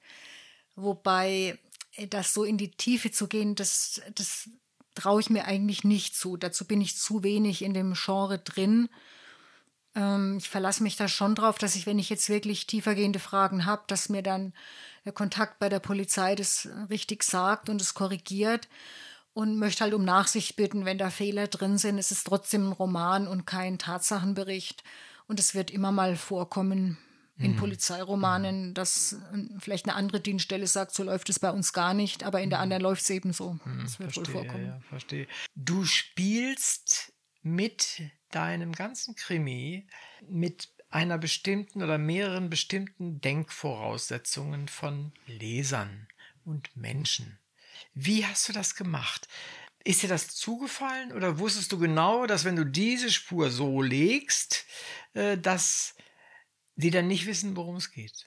wobei äh, das so in die Tiefe zu gehen, das, das traue ich mir eigentlich nicht zu. Dazu bin ich zu wenig in dem Genre drin. Ähm, ich verlasse mich da schon drauf, dass ich, wenn ich jetzt wirklich tiefergehende Fragen habe, dass mir dann der Kontakt bei der Polizei das richtig sagt und es korrigiert und möchte halt um Nachsicht bitten, wenn da Fehler drin sind. Es ist trotzdem ein Roman und kein Tatsachenbericht. Und es wird immer mal vorkommen in mhm. Polizeiromanen, dass vielleicht eine andere Dienststelle sagt, so läuft es bei uns gar nicht, aber in der mhm. anderen läuft es eben so. Mhm, das wird verstehe, wohl vorkommen. Ja, verstehe. Du spielst mit deinem ganzen Krimi mit einer bestimmten oder mehreren bestimmten Denkvoraussetzungen von Lesern und Menschen. Wie hast du das gemacht? Ist dir das zugefallen oder wusstest du genau, dass wenn du diese Spur so legst, äh, dass die dann nicht wissen, worum es geht?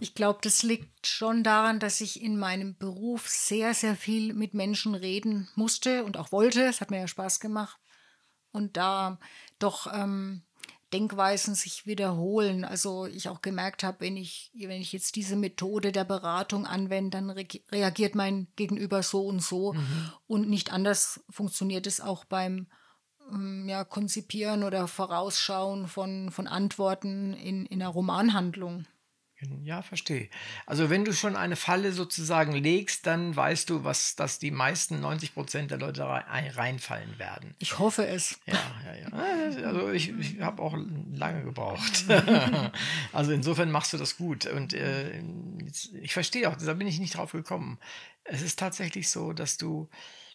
Ich glaube, das liegt schon daran, dass ich in meinem Beruf sehr, sehr viel mit Menschen reden musste und auch wollte. Es hat mir ja Spaß gemacht. Und da doch ähm, Denkweisen sich wiederholen. Also ich auch gemerkt habe, wenn ich, wenn ich jetzt diese Methode der Beratung anwende, dann re reagiert mein Gegenüber so und so. Mhm. Und nicht anders funktioniert es auch beim ähm, ja, Konzipieren oder Vorausschauen von, von Antworten in, in einer Romanhandlung. Ja, verstehe. Also wenn du schon eine Falle sozusagen legst, dann weißt du, was, dass die meisten 90 Prozent der Leute reinfallen werden. Ich hoffe es. Ja, ja, ja. Ah, also ich, ich habe auch lange gebraucht. also insofern machst du das gut. Und äh, ich verstehe auch, da bin ich nicht drauf gekommen. Es ist tatsächlich so, dass du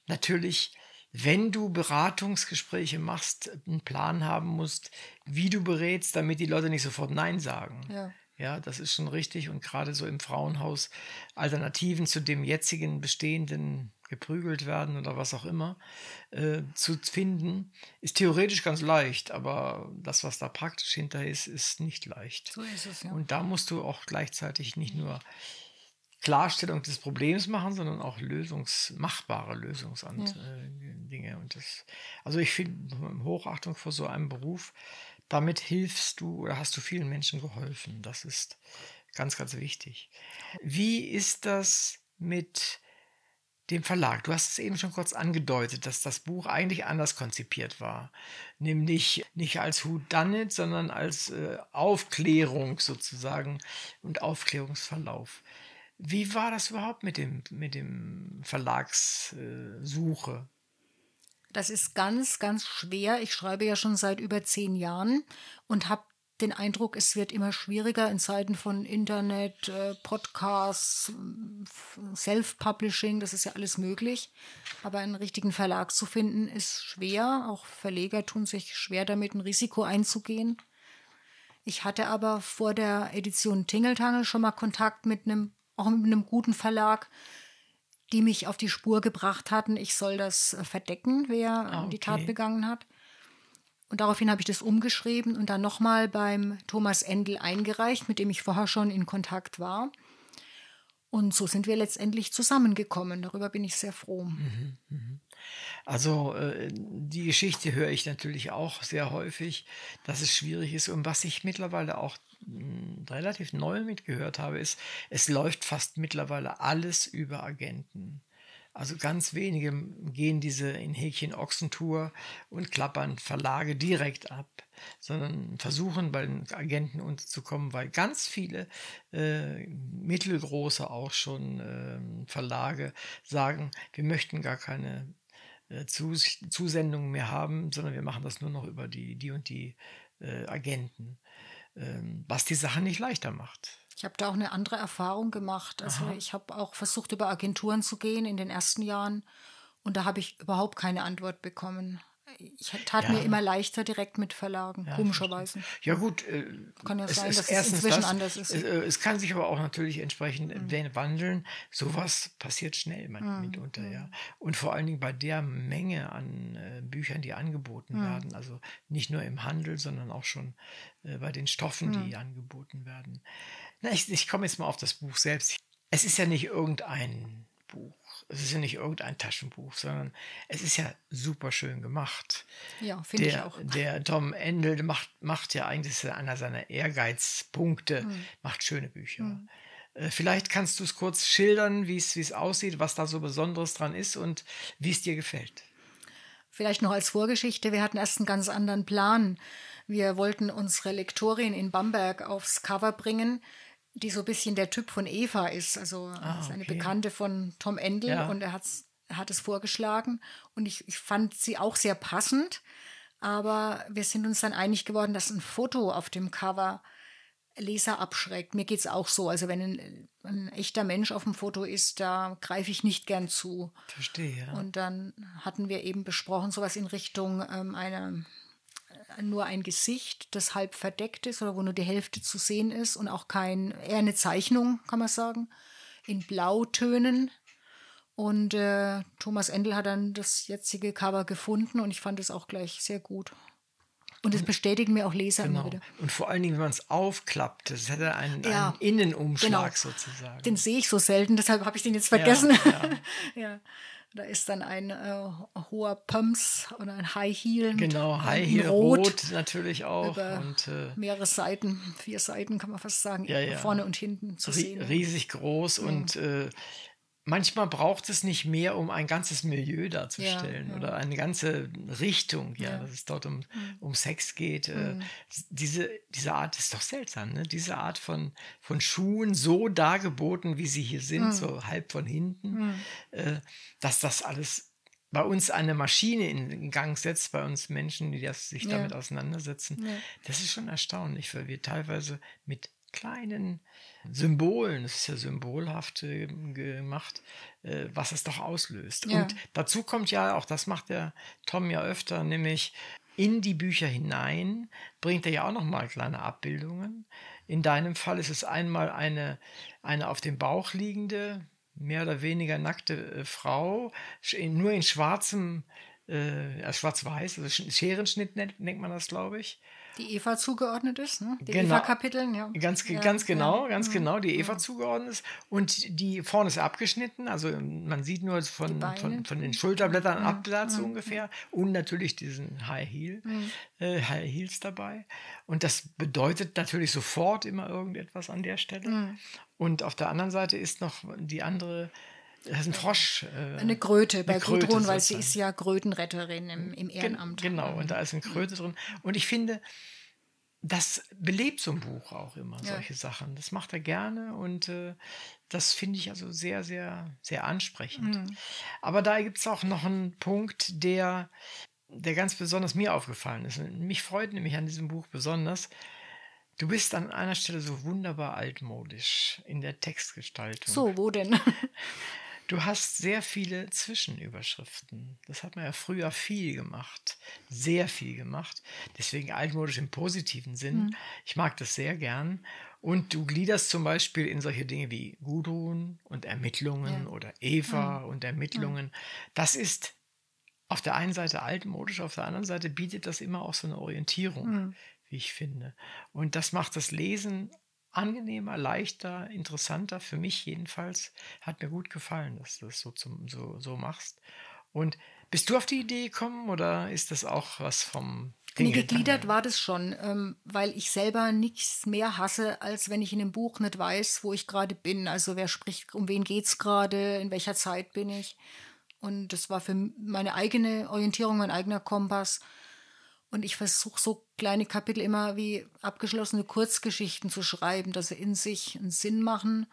natürlich wenn du Beratungsgespräche machst, einen Plan haben musst, wie du berätst, damit die Leute nicht sofort Nein sagen. Ja. Ja, das ist schon richtig. Und gerade so im Frauenhaus Alternativen zu dem jetzigen bestehenden geprügelt werden oder was auch immer äh, zu finden, ist theoretisch ganz leicht, aber das, was da praktisch hinter ist, ist nicht leicht. So ist es, ja. Und da musst du auch gleichzeitig nicht nur Klarstellung des Problems machen, sondern auch lösungsmachbare Lösungsdinge. Ja. Äh, und das, also ich finde Hochachtung vor so einem Beruf damit hilfst du oder hast du vielen Menschen geholfen. Das ist ganz, ganz wichtig. Wie ist das mit dem Verlag. Du hast es eben schon kurz angedeutet, dass das Buch eigentlich anders konzipiert war. Nämlich nicht als Who Done It, sondern als äh, Aufklärung sozusagen und Aufklärungsverlauf. Wie war das überhaupt mit dem, mit dem Verlagssuche? Das ist ganz, ganz schwer. Ich schreibe ja schon seit über zehn Jahren und habe den Eindruck, es wird immer schwieriger in Zeiten von Internet, äh, Podcasts, Self-Publishing, das ist ja alles möglich. Aber einen richtigen Verlag zu finden, ist schwer. Auch Verleger tun sich schwer damit, ein Risiko einzugehen. Ich hatte aber vor der Edition Tingeltangel schon mal Kontakt mit einem, auch mit einem guten Verlag, die mich auf die Spur gebracht hatten, ich soll das verdecken, wer ah, okay. die Tat begangen hat. Und daraufhin habe ich das umgeschrieben und dann nochmal beim Thomas Endel eingereicht, mit dem ich vorher schon in Kontakt war. Und so sind wir letztendlich zusammengekommen. Darüber bin ich sehr froh. Mhm, mhm. Also äh, die Geschichte höre ich natürlich auch sehr häufig, dass es schwierig ist. Und was ich mittlerweile auch hm, relativ neu mitgehört habe, ist, es läuft fast mittlerweile alles über Agenten. Also ganz wenige gehen diese in Häkchen Ochsentour und klappern Verlage direkt ab, sondern versuchen bei den Agenten unterzukommen, weil ganz viele äh, mittelgroße auch schon äh, Verlage sagen, wir möchten gar keine äh, Zus Zusendungen mehr haben, sondern wir machen das nur noch über die, die und die äh, Agenten, ähm, was die Sache nicht leichter macht. Ich habe da auch eine andere Erfahrung gemacht. Also Aha. ich habe auch versucht, über Agenturen zu gehen in den ersten Jahren und da habe ich überhaupt keine Antwort bekommen ich tat ja. mir immer leichter direkt mit Verlagen, ja, komischerweise. Ja gut, äh, kann ja es sein, dass es inzwischen das, anders ist. Es, äh, es, kann sich aber auch natürlich entsprechend mhm. wandeln. Sowas passiert schnell mhm. mitunter, ja. Mhm. Und vor allen Dingen bei der Menge an äh, Büchern, die angeboten mhm. werden, also nicht nur im Handel, sondern auch schon äh, bei den Stoffen, die mhm. angeboten werden. Na, ich, ich komme jetzt mal auf das Buch selbst. Es ist ja nicht irgendein es ist ja nicht irgendein Taschenbuch, sondern es ist ja super schön gemacht. Ja, finde ich auch. Der Tom Endel macht, macht ja eigentlich einer seiner Ehrgeizpunkte, mhm. macht schöne Bücher. Mhm. Vielleicht kannst du es kurz schildern, wie es aussieht, was da so Besonderes dran ist und wie es dir gefällt. Vielleicht noch als Vorgeschichte, wir hatten erst einen ganz anderen Plan. Wir wollten unsere Lektorin in Bamberg aufs Cover bringen die so ein bisschen der Typ von Eva ist. Also ah, ist eine Bekannte von Tom Endel ja. und er, hat's, hat es vorgeschlagen. Und ich, ich fand sie auch sehr passend. Aber wir sind uns dann einig geworden, dass ein Foto auf dem Cover Leser abschreckt. Mir geht es auch so. Also wenn ein, ein, echter Mensch auf dem Foto ist, da greife ich nicht gern zu. Verstehe. Ja. Und dann hatten wir eben besprochen, sowas in Richtung ähm, einer nur ein Gesicht, das halb verdeckt ist oder wo nur die Hälfte zu sehen ist und auch kein, eher eine Zeichnung, kann man sagen, in Blautönen. Und äh, Thomas Endel hat dann das jetzige Cover gefunden und ich fand es auch gleich sehr gut. Und es bestätigen mir auch Leser genau. immer wieder. Und vor allen Dingen, wenn man es aufklappt, das hätte einen, ja, einen Innenumschlag genau. sozusagen. Den sehe ich so selten, deshalb habe ich den jetzt vergessen. Ja, ja. ja. Da ist dann ein äh, hoher Pumps oder ein High Heel. Genau, High Heel Rot, Rot natürlich auch. und, äh, mehrere Seiten, vier Seiten kann man fast sagen, ja, ja. vorne und hinten zu sehen. Riesig groß mhm. und äh, manchmal braucht es nicht mehr, um ein ganzes Milieu darzustellen ja, ja. oder eine ganze Richtung, ja, ja. dass es dort um, mhm. um Sex geht. Äh, mhm. diese, diese Art ist doch seltsam, ne? Diese Art von, von Schuhen so dargeboten, wie sie hier sind, mhm. so halb von hinten, mhm. äh, dass das alles bei uns eine Maschine in Gang setzt, bei uns Menschen, die das, sich damit auseinandersetzen. Das ist schon erstaunlich, weil wir teilweise mit kleinen Symbolen, das ist ja symbolhaft äh, gemacht, äh, was es doch auslöst. Ja. Und dazu kommt ja, auch das macht der Tom ja öfter, nämlich in die Bücher hinein bringt er ja auch noch mal kleine Abbildungen. In deinem Fall ist es einmal eine, eine auf dem Bauch liegende, mehr oder weniger nackte äh, Frau, nur in schwarzem, äh, schwarz-weiß, also Scherenschnitt nennt, nennt man das, glaube ich die Eva zugeordnet ist, ne? Die genau. Eva-Kapiteln, ja. Ganz, ja, ganz genau, ja, ganz ja, genau, die Eva zugeordnet ist. Und die vorne ist abgeschnitten, also man sieht nur von, von, von, den Schulterblättern Absatz so ungefähr. Und natürlich diesen High Heel, äh, High Heels dabei. Und das bedeutet natürlich sofort immer irgendetwas an der Stelle. Und auf der anderen Seite ist noch die andere Das ist ein Frosch. Äh, eine Kröte bei Kröte Gudrun, weil sie ist ja Krötenretterin im, im Ehrenamt. Genau, und da ist ein Kröte drin. Und ich finde, das belebt so ein Buch auch immer, Ja. solche Sachen. Das macht er gerne und äh, das finde ich also sehr, sehr, sehr ansprechend. Mhm. Aber da gibt es auch noch einen Punkt, der, der ganz besonders mir aufgefallen ist. Und mich freut nämlich an diesem Buch besonders. Du bist an einer Stelle so wunderbar altmodisch in der Textgestaltung. So, wo denn? Du hast sehr viele Zwischenüberschriften. Das hat man ja früher viel gemacht. Sehr viel gemacht. Deswegen altmodisch im positiven Sinn. Ich mag das sehr gern. Und du gliederst zum Beispiel in solche Dinge wie Gudrun und Ermittlungen Ja. oder Eva und Ermittlungen. Das ist auf der einen Seite altmodisch, auf der anderen Seite bietet das immer auch so eine Orientierung, wie ich finde. Und das macht das Lesen angenehmer, leichter, interessanter, für mich jedenfalls. Hat mir gut gefallen, dass du das so, zum, so, so machst. Und bist du auf die Idee gekommen oder ist das auch was vom Nee, gegliedert war das schon, ähm, weil ich selber nichts mehr hasse, als wenn ich in einem Buch nicht weiß, wo ich gerade bin. Also wer spricht, um wen geht's gerade, in welcher Zeit bin ich. Und das war für meine eigene Orientierung, mein eigener Kompass. Und ich versuche so kleine Kapitel immer wie abgeschlossene Kurzgeschichten zu schreiben, dass sie in sich einen Sinn machen.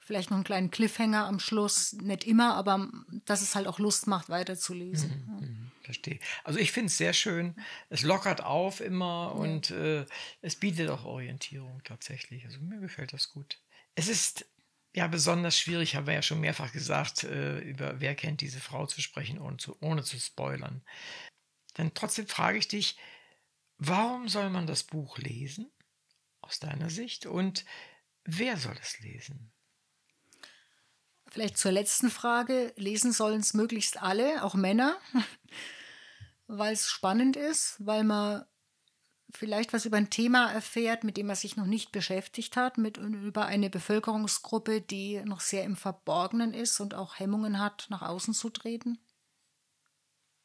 Vielleicht noch einen kleinen Cliffhanger am Schluss. Nicht immer, aber dass es halt auch Lust macht, weiterzulesen. Mhm, Verstehe. Also ich finde es sehr schön. Es lockert auf immer und äh, es bietet auch Orientierung tatsächlich. Also mir gefällt das gut. Es ist ja besonders schwierig, haben wir ja schon mehrfach gesagt, äh, über wer kennt diese Frau zu sprechen, ohne zu, ohne zu spoilern. Dann trotzdem frage ich dich, warum soll man das Buch lesen, aus deiner Sicht, und wer soll es lesen? Vielleicht zur letzten Frage. Lesen sollen es möglichst alle, auch Männer, weil es spannend ist, weil man vielleicht was über ein Thema erfährt, mit dem man sich noch nicht beschäftigt hat, mit über eine Bevölkerungsgruppe, die noch sehr im Verborgenen ist und auch Hemmungen hat, nach außen zu treten.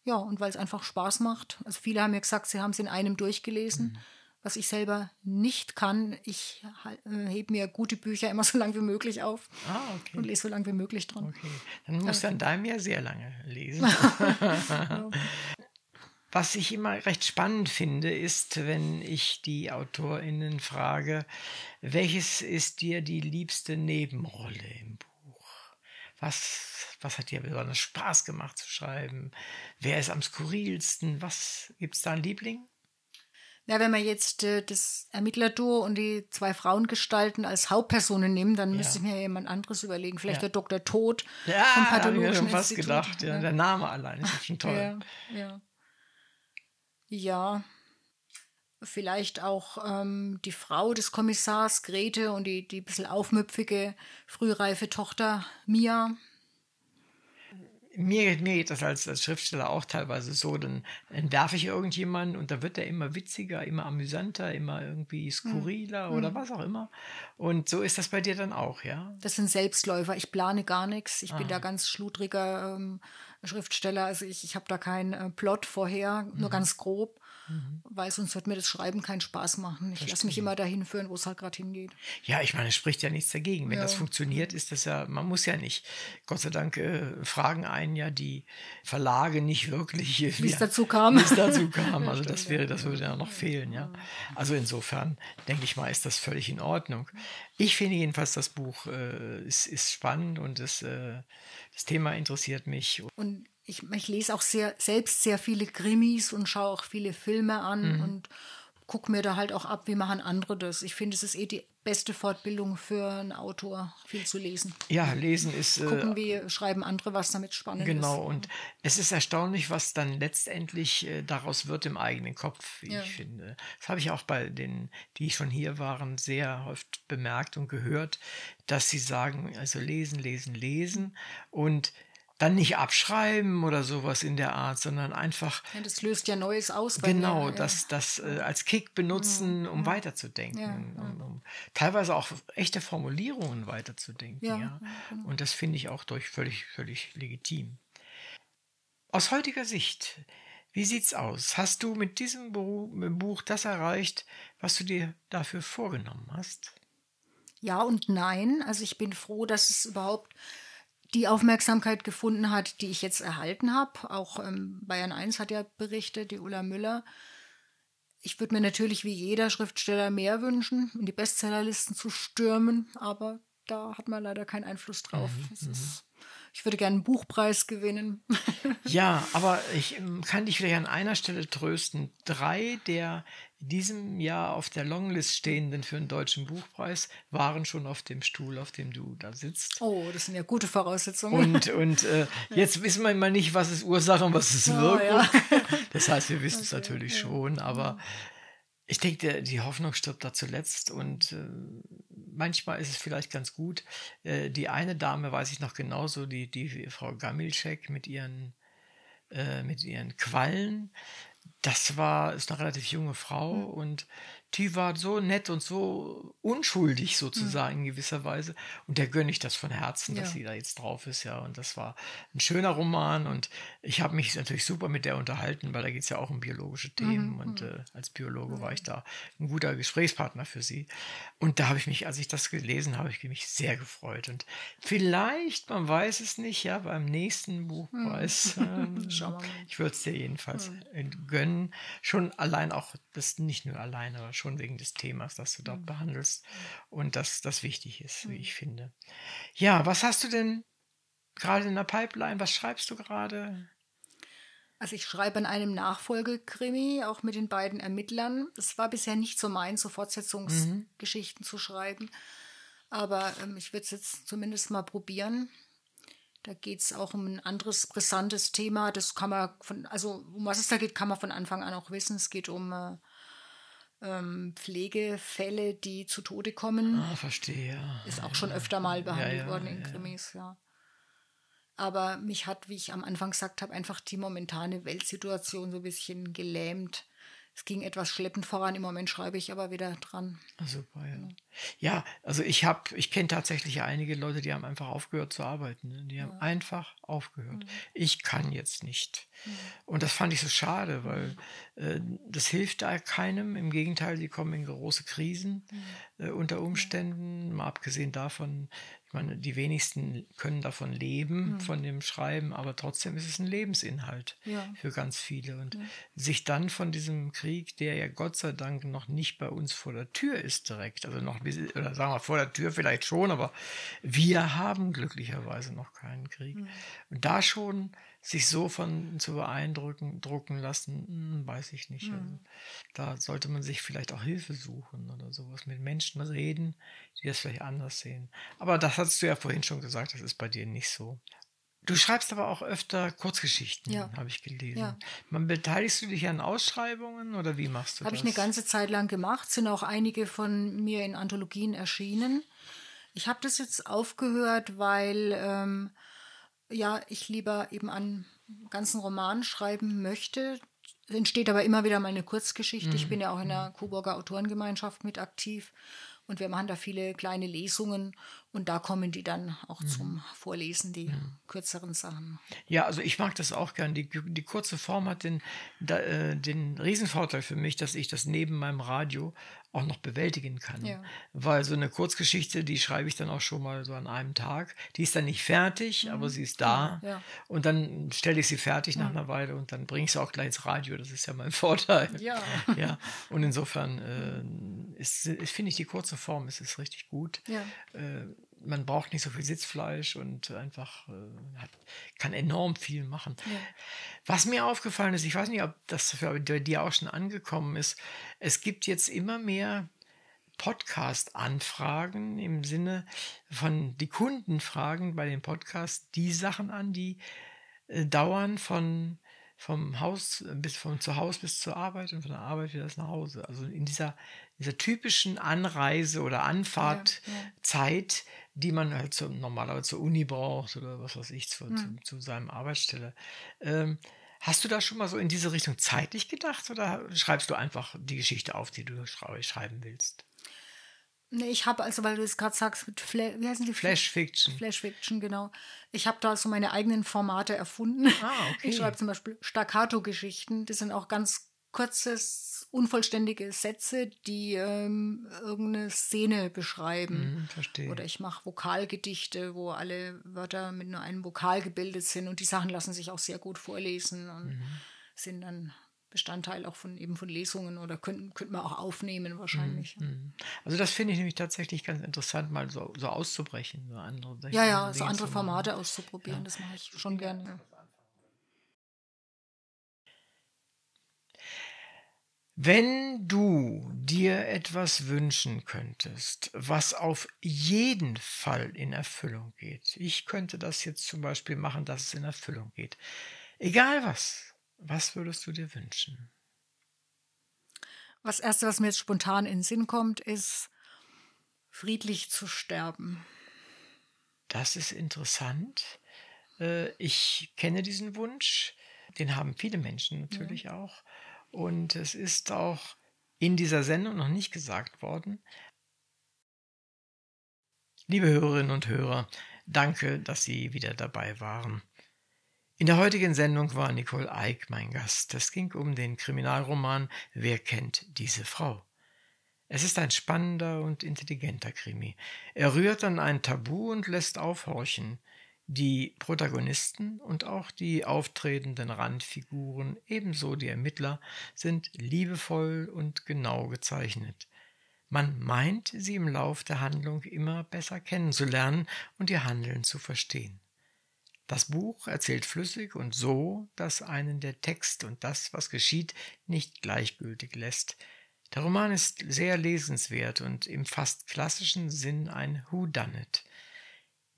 Ja, und weil es einfach Spaß macht. Also viele haben mir gesagt, sie haben es in einem durchgelesen, was ich selber nicht kann. Ich äh, hebe mir gute Bücher immer so lange wie möglich auf Ah, okay. und lese so lange wie möglich dran. Okay, dann musst du an deinem ja sehr lange lesen. Was ich immer recht spannend finde, ist, wenn ich die AutorInnen frage, welches ist dir die liebste Nebenrolle im Buch? Was, was hat dir besonders Spaß gemacht zu schreiben? Wer ist am skurrilsten? Was gibt's da einen Liebling? Ja, wenn man jetzt äh, das Ermittlerduo und die zwei Frauengestalten als Hauptpersonen nimmt, dann müsste ich mir jemand anderes überlegen. Vielleicht Ja. der Dr. Tod Ja, vom Pathologischen schon fast Institut. gedacht. Ja, Der Name allein ist schon toll. Ja, ja. Ja. Vielleicht auch ähm, die Frau des Kommissars Grete und die, die bisschen aufmüpfige, frühreife Tochter Mia. Mir, mir geht das als, als Schriftsteller auch teilweise so, dann entwerfe ich irgendjemanden und da wird er immer witziger, immer amüsanter, immer irgendwie skurriler oder was auch immer. Und so ist das bei dir dann auch, ja? Das sind Selbstläufer. Ich plane gar nichts. Ich Ah. bin da ganz schludriger ähm, Schriftsteller. Also ich, ich habe da keinen äh, Plot vorher, Mhm. nur ganz grob, weil sonst wird mir das Schreiben keinen Spaß machen. Ich lasse mich immer dahin führen, wo es halt gerade hingeht. Ja, ich meine, es spricht ja nichts dagegen. Wenn Ja. das funktioniert, ist das ja, man muss ja nicht. Gott sei Dank äh, fragen einen ja die Verlage nicht wirklich, Wie es dazu kam. Wie es dazu kam. Also das wäre, das würde ja noch fehlen, ja. Also insofern denke ich mal, ist das völlig in Ordnung. Ich finde jedenfalls, das Buch äh, ist, ist spannend und es, äh, das Thema interessiert mich. Und ich, ich lese auch sehr, selbst sehr viele Krimis und schaue auch viele Filme an Mhm. und gucke mir da halt auch ab, wie machen andere das. Ich finde, es ist eh die beste Fortbildung für einen Autor, viel zu lesen. Ja, lesen ist. Äh, Gucken, wie schreiben andere, was damit spannend Genau, ist. und es ist erstaunlich, was dann letztendlich äh, daraus wird im eigenen Kopf, wie Ja. ich finde. Das habe ich auch bei den, die schon hier waren, sehr oft bemerkt und gehört, dass sie sagen, also lesen, lesen, lesen und dann nicht abschreiben oder sowas in der Art, sondern einfach Ja, das löst ja Neues aus. genau mir, ja. das, das äh, als Kick benutzen, um weiterzudenken, Ja, Um, um teilweise auch echte Formulierungen weiterzudenken. Ja, genau. Und das finde ich auch durch völlig, völlig legitim. Aus heutiger Sicht, wie sieht's aus? Hast du mit diesem Buch das erreicht, was du dir dafür vorgenommen hast? Ja und nein. Also ich bin froh, dass es überhaupt die Aufmerksamkeit gefunden hat, die ich jetzt erhalten habe. Auch ähm, Bayern 1 hat ja berichtet, die Ulla Müller. Ich würde mir natürlich wie jeder Schriftsteller mehr wünschen, in die Bestsellerlisten zu stürmen, aber da hat man leider keinen Einfluss drauf. Mhm, ist, ich würde gerne einen Buchpreis gewinnen. ja, aber ich ähm, kann dich vielleicht an einer Stelle trösten. Drei der in diesem Jahr auf der Longlist stehenden für einen deutschen Buchpreis waren schon auf dem Stuhl, auf dem du da sitzt. Oh, das sind ja gute Voraussetzungen. Und, und äh, jetzt wissen wir mal nicht, was ist Ursache und was ist Wirkung. Oh, ja. Das heißt, wir wissen es okay, natürlich ja. schon, aber ich denke, die Hoffnung stirbt da zuletzt und äh, manchmal ist es vielleicht ganz gut. Äh, die eine Dame weiß ich noch genauso, die, die Frau Gamilczek mit ihren, äh, mit ihren Quallen. Das war, ist eine relativ junge Frau mhm. und die war so nett und so unschuldig sozusagen mhm. in gewisser Weise. Und der gönne ich das von Herzen, dass ja. sie da jetzt drauf ist, ja. Und das war ein schöner Roman und ich habe mich natürlich super mit der unterhalten, weil da geht es ja auch um biologische Themen mhm. und mhm. äh, als Biologe war ich da ein guter Gesprächspartner für sie. Und da habe ich mich, als ich das gelesen habe, ich mich sehr gefreut. Und vielleicht, man weiß es nicht, ja, beim nächsten Buchpreis, ähm, ich würde es dir jedenfalls mhm. gönnen. Schon allein auch, das nicht nur alleine, aber schon wegen des Themas, das du dort mhm. behandelst und dass das wichtig ist, wie mhm. ich finde. Ja, was hast du denn gerade in der Pipeline? Was schreibst du gerade? Also ich schreibe an einem Nachfolgekrimi, auch mit den beiden Ermittlern. Es war bisher nicht so mein, so Fortsetzungsgeschichten mhm. zu schreiben. Aber ähm, ich würde es jetzt zumindest mal probieren. Da geht es auch um ein anderes brisantes Thema. Das kann man von, also um was es da geht, kann man von Anfang an auch wissen. Es geht um äh, ähm, Pflegefälle, die zu Tode kommen. Ah, verstehe. Ist auch schon öfter mal behandelt ja, ja, worden in Krimis, ja. Aber mich hat, wie ich am Anfang gesagt habe, einfach die momentane Weltsituation so ein bisschen gelähmt es ging etwas schleppend voran. Im Moment schreibe ich aber wieder dran. Ah, super, ja. Ja, also ich habe, ich kenne tatsächlich einige Leute, die haben einfach aufgehört zu arbeiten. Ne? Die haben ja. einfach aufgehört. Mhm. Ich kann jetzt nicht. Mhm. Und das fand ich so schade, weil äh, das hilft da keinem. Im Gegenteil, die kommen in große Krisen mhm. äh, unter Umständen. Mal abgesehen davon, ich meine, die wenigsten können davon leben, mhm. von dem Schreiben, aber trotzdem ist es ein Lebensinhalt ja. für ganz viele. Und ja. sich dann von diesem Krieg, der ja Gott sei Dank noch nicht bei uns vor der Tür ist direkt, also noch, oder sagen wir vor der Tür vielleicht schon, aber wir haben glücklicherweise noch keinen Krieg. Mhm. Und da schon sich so von zu beeindrucken, drucken lassen, hm, weiß ich nicht. Mhm. Also, da sollte man sich vielleicht auch Hilfe suchen oder sowas, mit Menschen reden, die das vielleicht anders sehen. Aber das hast du ja vorhin schon gesagt, das ist bei dir nicht so. Du schreibst aber auch öfter Kurzgeschichten, ja. habe ich gelesen. Ja. Man beteiligst du dich an Ausschreibungen oder wie machst du hab das? Habe ich eine ganze Zeit lang gemacht, sind auch einige von mir in Anthologien erschienen. Ich habe das jetzt aufgehört, weil ähm, ja, ich lieber eben an ganzen Roman schreiben möchte. Entsteht aber immer wieder mal eine Kurzgeschichte. Mhm. Ich bin ja auch in der Coburger Autorengemeinschaft mit aktiv und wir machen da viele kleine Lesungen und da kommen die dann auch mhm. zum Vorlesen, die mhm. kürzeren Sachen. Ja, also ich mag das auch gern. Die, die kurze Form hat den, da, äh, den Riesenvorteil für mich, dass ich das neben meinem Radio auch noch bewältigen kann. Ja. Weil so eine Kurzgeschichte, die schreibe ich dann auch schon mal so an einem Tag. Die ist dann nicht fertig, mhm. aber sie ist da. Ja. Und dann stelle ich sie fertig nach mhm. einer Weile und dann bringe ich sie auch gleich ins Radio. Das ist ja mein Vorteil. Ja. ja. Und insofern äh, ist, finde ich die kurze Form ist, ist richtig gut. Ja. Äh, man braucht nicht so viel Sitzfleisch und einfach äh, hat, kann enorm viel machen. Ja. Was mir aufgefallen ist, ich weiß nicht, ob das für dir auch schon angekommen ist, es gibt jetzt immer mehr Podcast-Anfragen im Sinne von die Kunden fragen bei den Podcasts die Sachen an, die äh, dauern von vom Haus bis vom Zuhause bis zur Arbeit und von der Arbeit wieder nach Hause. Also in dieser, dieser typischen Anreise oder Anfahrtzeit, ja, ja. die man halt so, normalerweise zur Uni braucht oder was weiß ich, zu, mhm. zu, zu seinem Arbeitsstelle. Ähm, hast du da schon mal so in diese Richtung zeitlich gedacht oder schreibst du einfach die Geschichte auf, die du schreiben willst? Nee, ich habe, also weil du es gerade sagst, mit Fla wie heißen die? Flash Fiction. Flash Fiction, genau. Ich habe da so meine eigenen Formate erfunden. Ah, okay. Ich schreibe zum Beispiel Staccato-Geschichten. Das sind auch ganz kurzes, unvollständige Sätze, die ähm, irgendeine Szene beschreiben. Mhm, verstehe. Oder ich mache Vokalgedichte, wo alle Wörter mit nur einem Vokal gebildet sind und die Sachen lassen sich auch sehr gut vorlesen und Mhm. sind dann Bestandteil auch von eben von Lesungen oder könnten könnte man auch aufnehmen wahrscheinlich. Mhm. Also das finde ich nämlich tatsächlich ganz interessant, mal so, so auszubrechen. So andere, Ja, ja, so andere. Formate auszuprobieren, das mache ich schon gerne. Wenn du dir etwas wünschen könntest, was auf jeden Fall in Erfüllung geht, ich könnte das jetzt zum Beispiel machen, dass es in Erfüllung geht. Egal was, was würdest du dir wünschen? Was erste, was mir jetzt spontan in den Sinn kommt, ist friedlich zu sterben. Das ist interessant. Äh, Ich kenne diesen Wunsch. Den haben viele Menschen natürlich auch. Und es ist auch in dieser Sendung noch nicht gesagt worden. Liebe Hörerinnen und Hörer, danke, dass Sie wieder dabei waren. In der heutigen Sendung war Nicole Eick mein Gast. Es ging um den Kriminalroman Wer kennt diese Frau? Es ist ein spannender und intelligenter Krimi. Er rührt an ein Tabu und lässt aufhorchen. Die Protagonisten und auch die auftretenden Randfiguren, ebenso die Ermittler, sind liebevoll und genau gezeichnet. Man meint, sie im Lauf der Handlung immer besser kennenzulernen und ihr Handeln zu verstehen. Das Buch erzählt flüssig und so, dass einen der Text und das, was geschieht, nicht gleichgültig lässt. Der Roman ist sehr lesenswert und im fast klassischen Sinn ein Whodunit.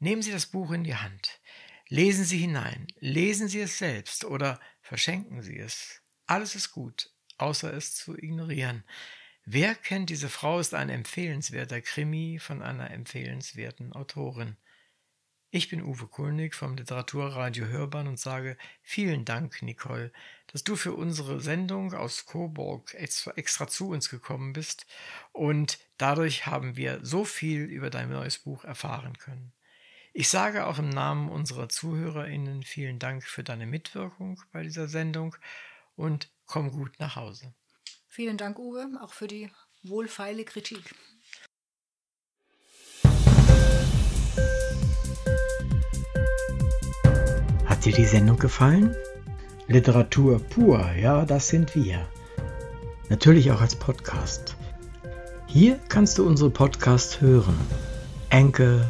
Nehmen Sie das Buch in die Hand. Lesen Sie hinein. Lesen Sie es selbst oder verschenken Sie es. Alles ist gut, außer es zu ignorieren. Wer kennt diese Frau ist ein empfehlenswerter Krimi von einer empfehlenswerten Autorin. Ich bin Uwe Kulnig vom Literaturradio Hörbahn und sage vielen Dank, Nicole, dass du für unsere Sendung aus Coburg extra, extra zu uns gekommen bist und dadurch haben wir so viel über dein neues Buch erfahren können. Ich sage auch im Namen unserer ZuhörerInnen vielen Dank für deine Mitwirkung bei dieser Sendung und komm gut nach Hause. Vielen Dank, Uwe, auch für die wohlfeile Kritik. Hat dir die Sendung gefallen? Literatur pur, ja, das sind wir. Natürlich auch als Podcast. Hier kannst du unsere Podcasts hören. Anchor,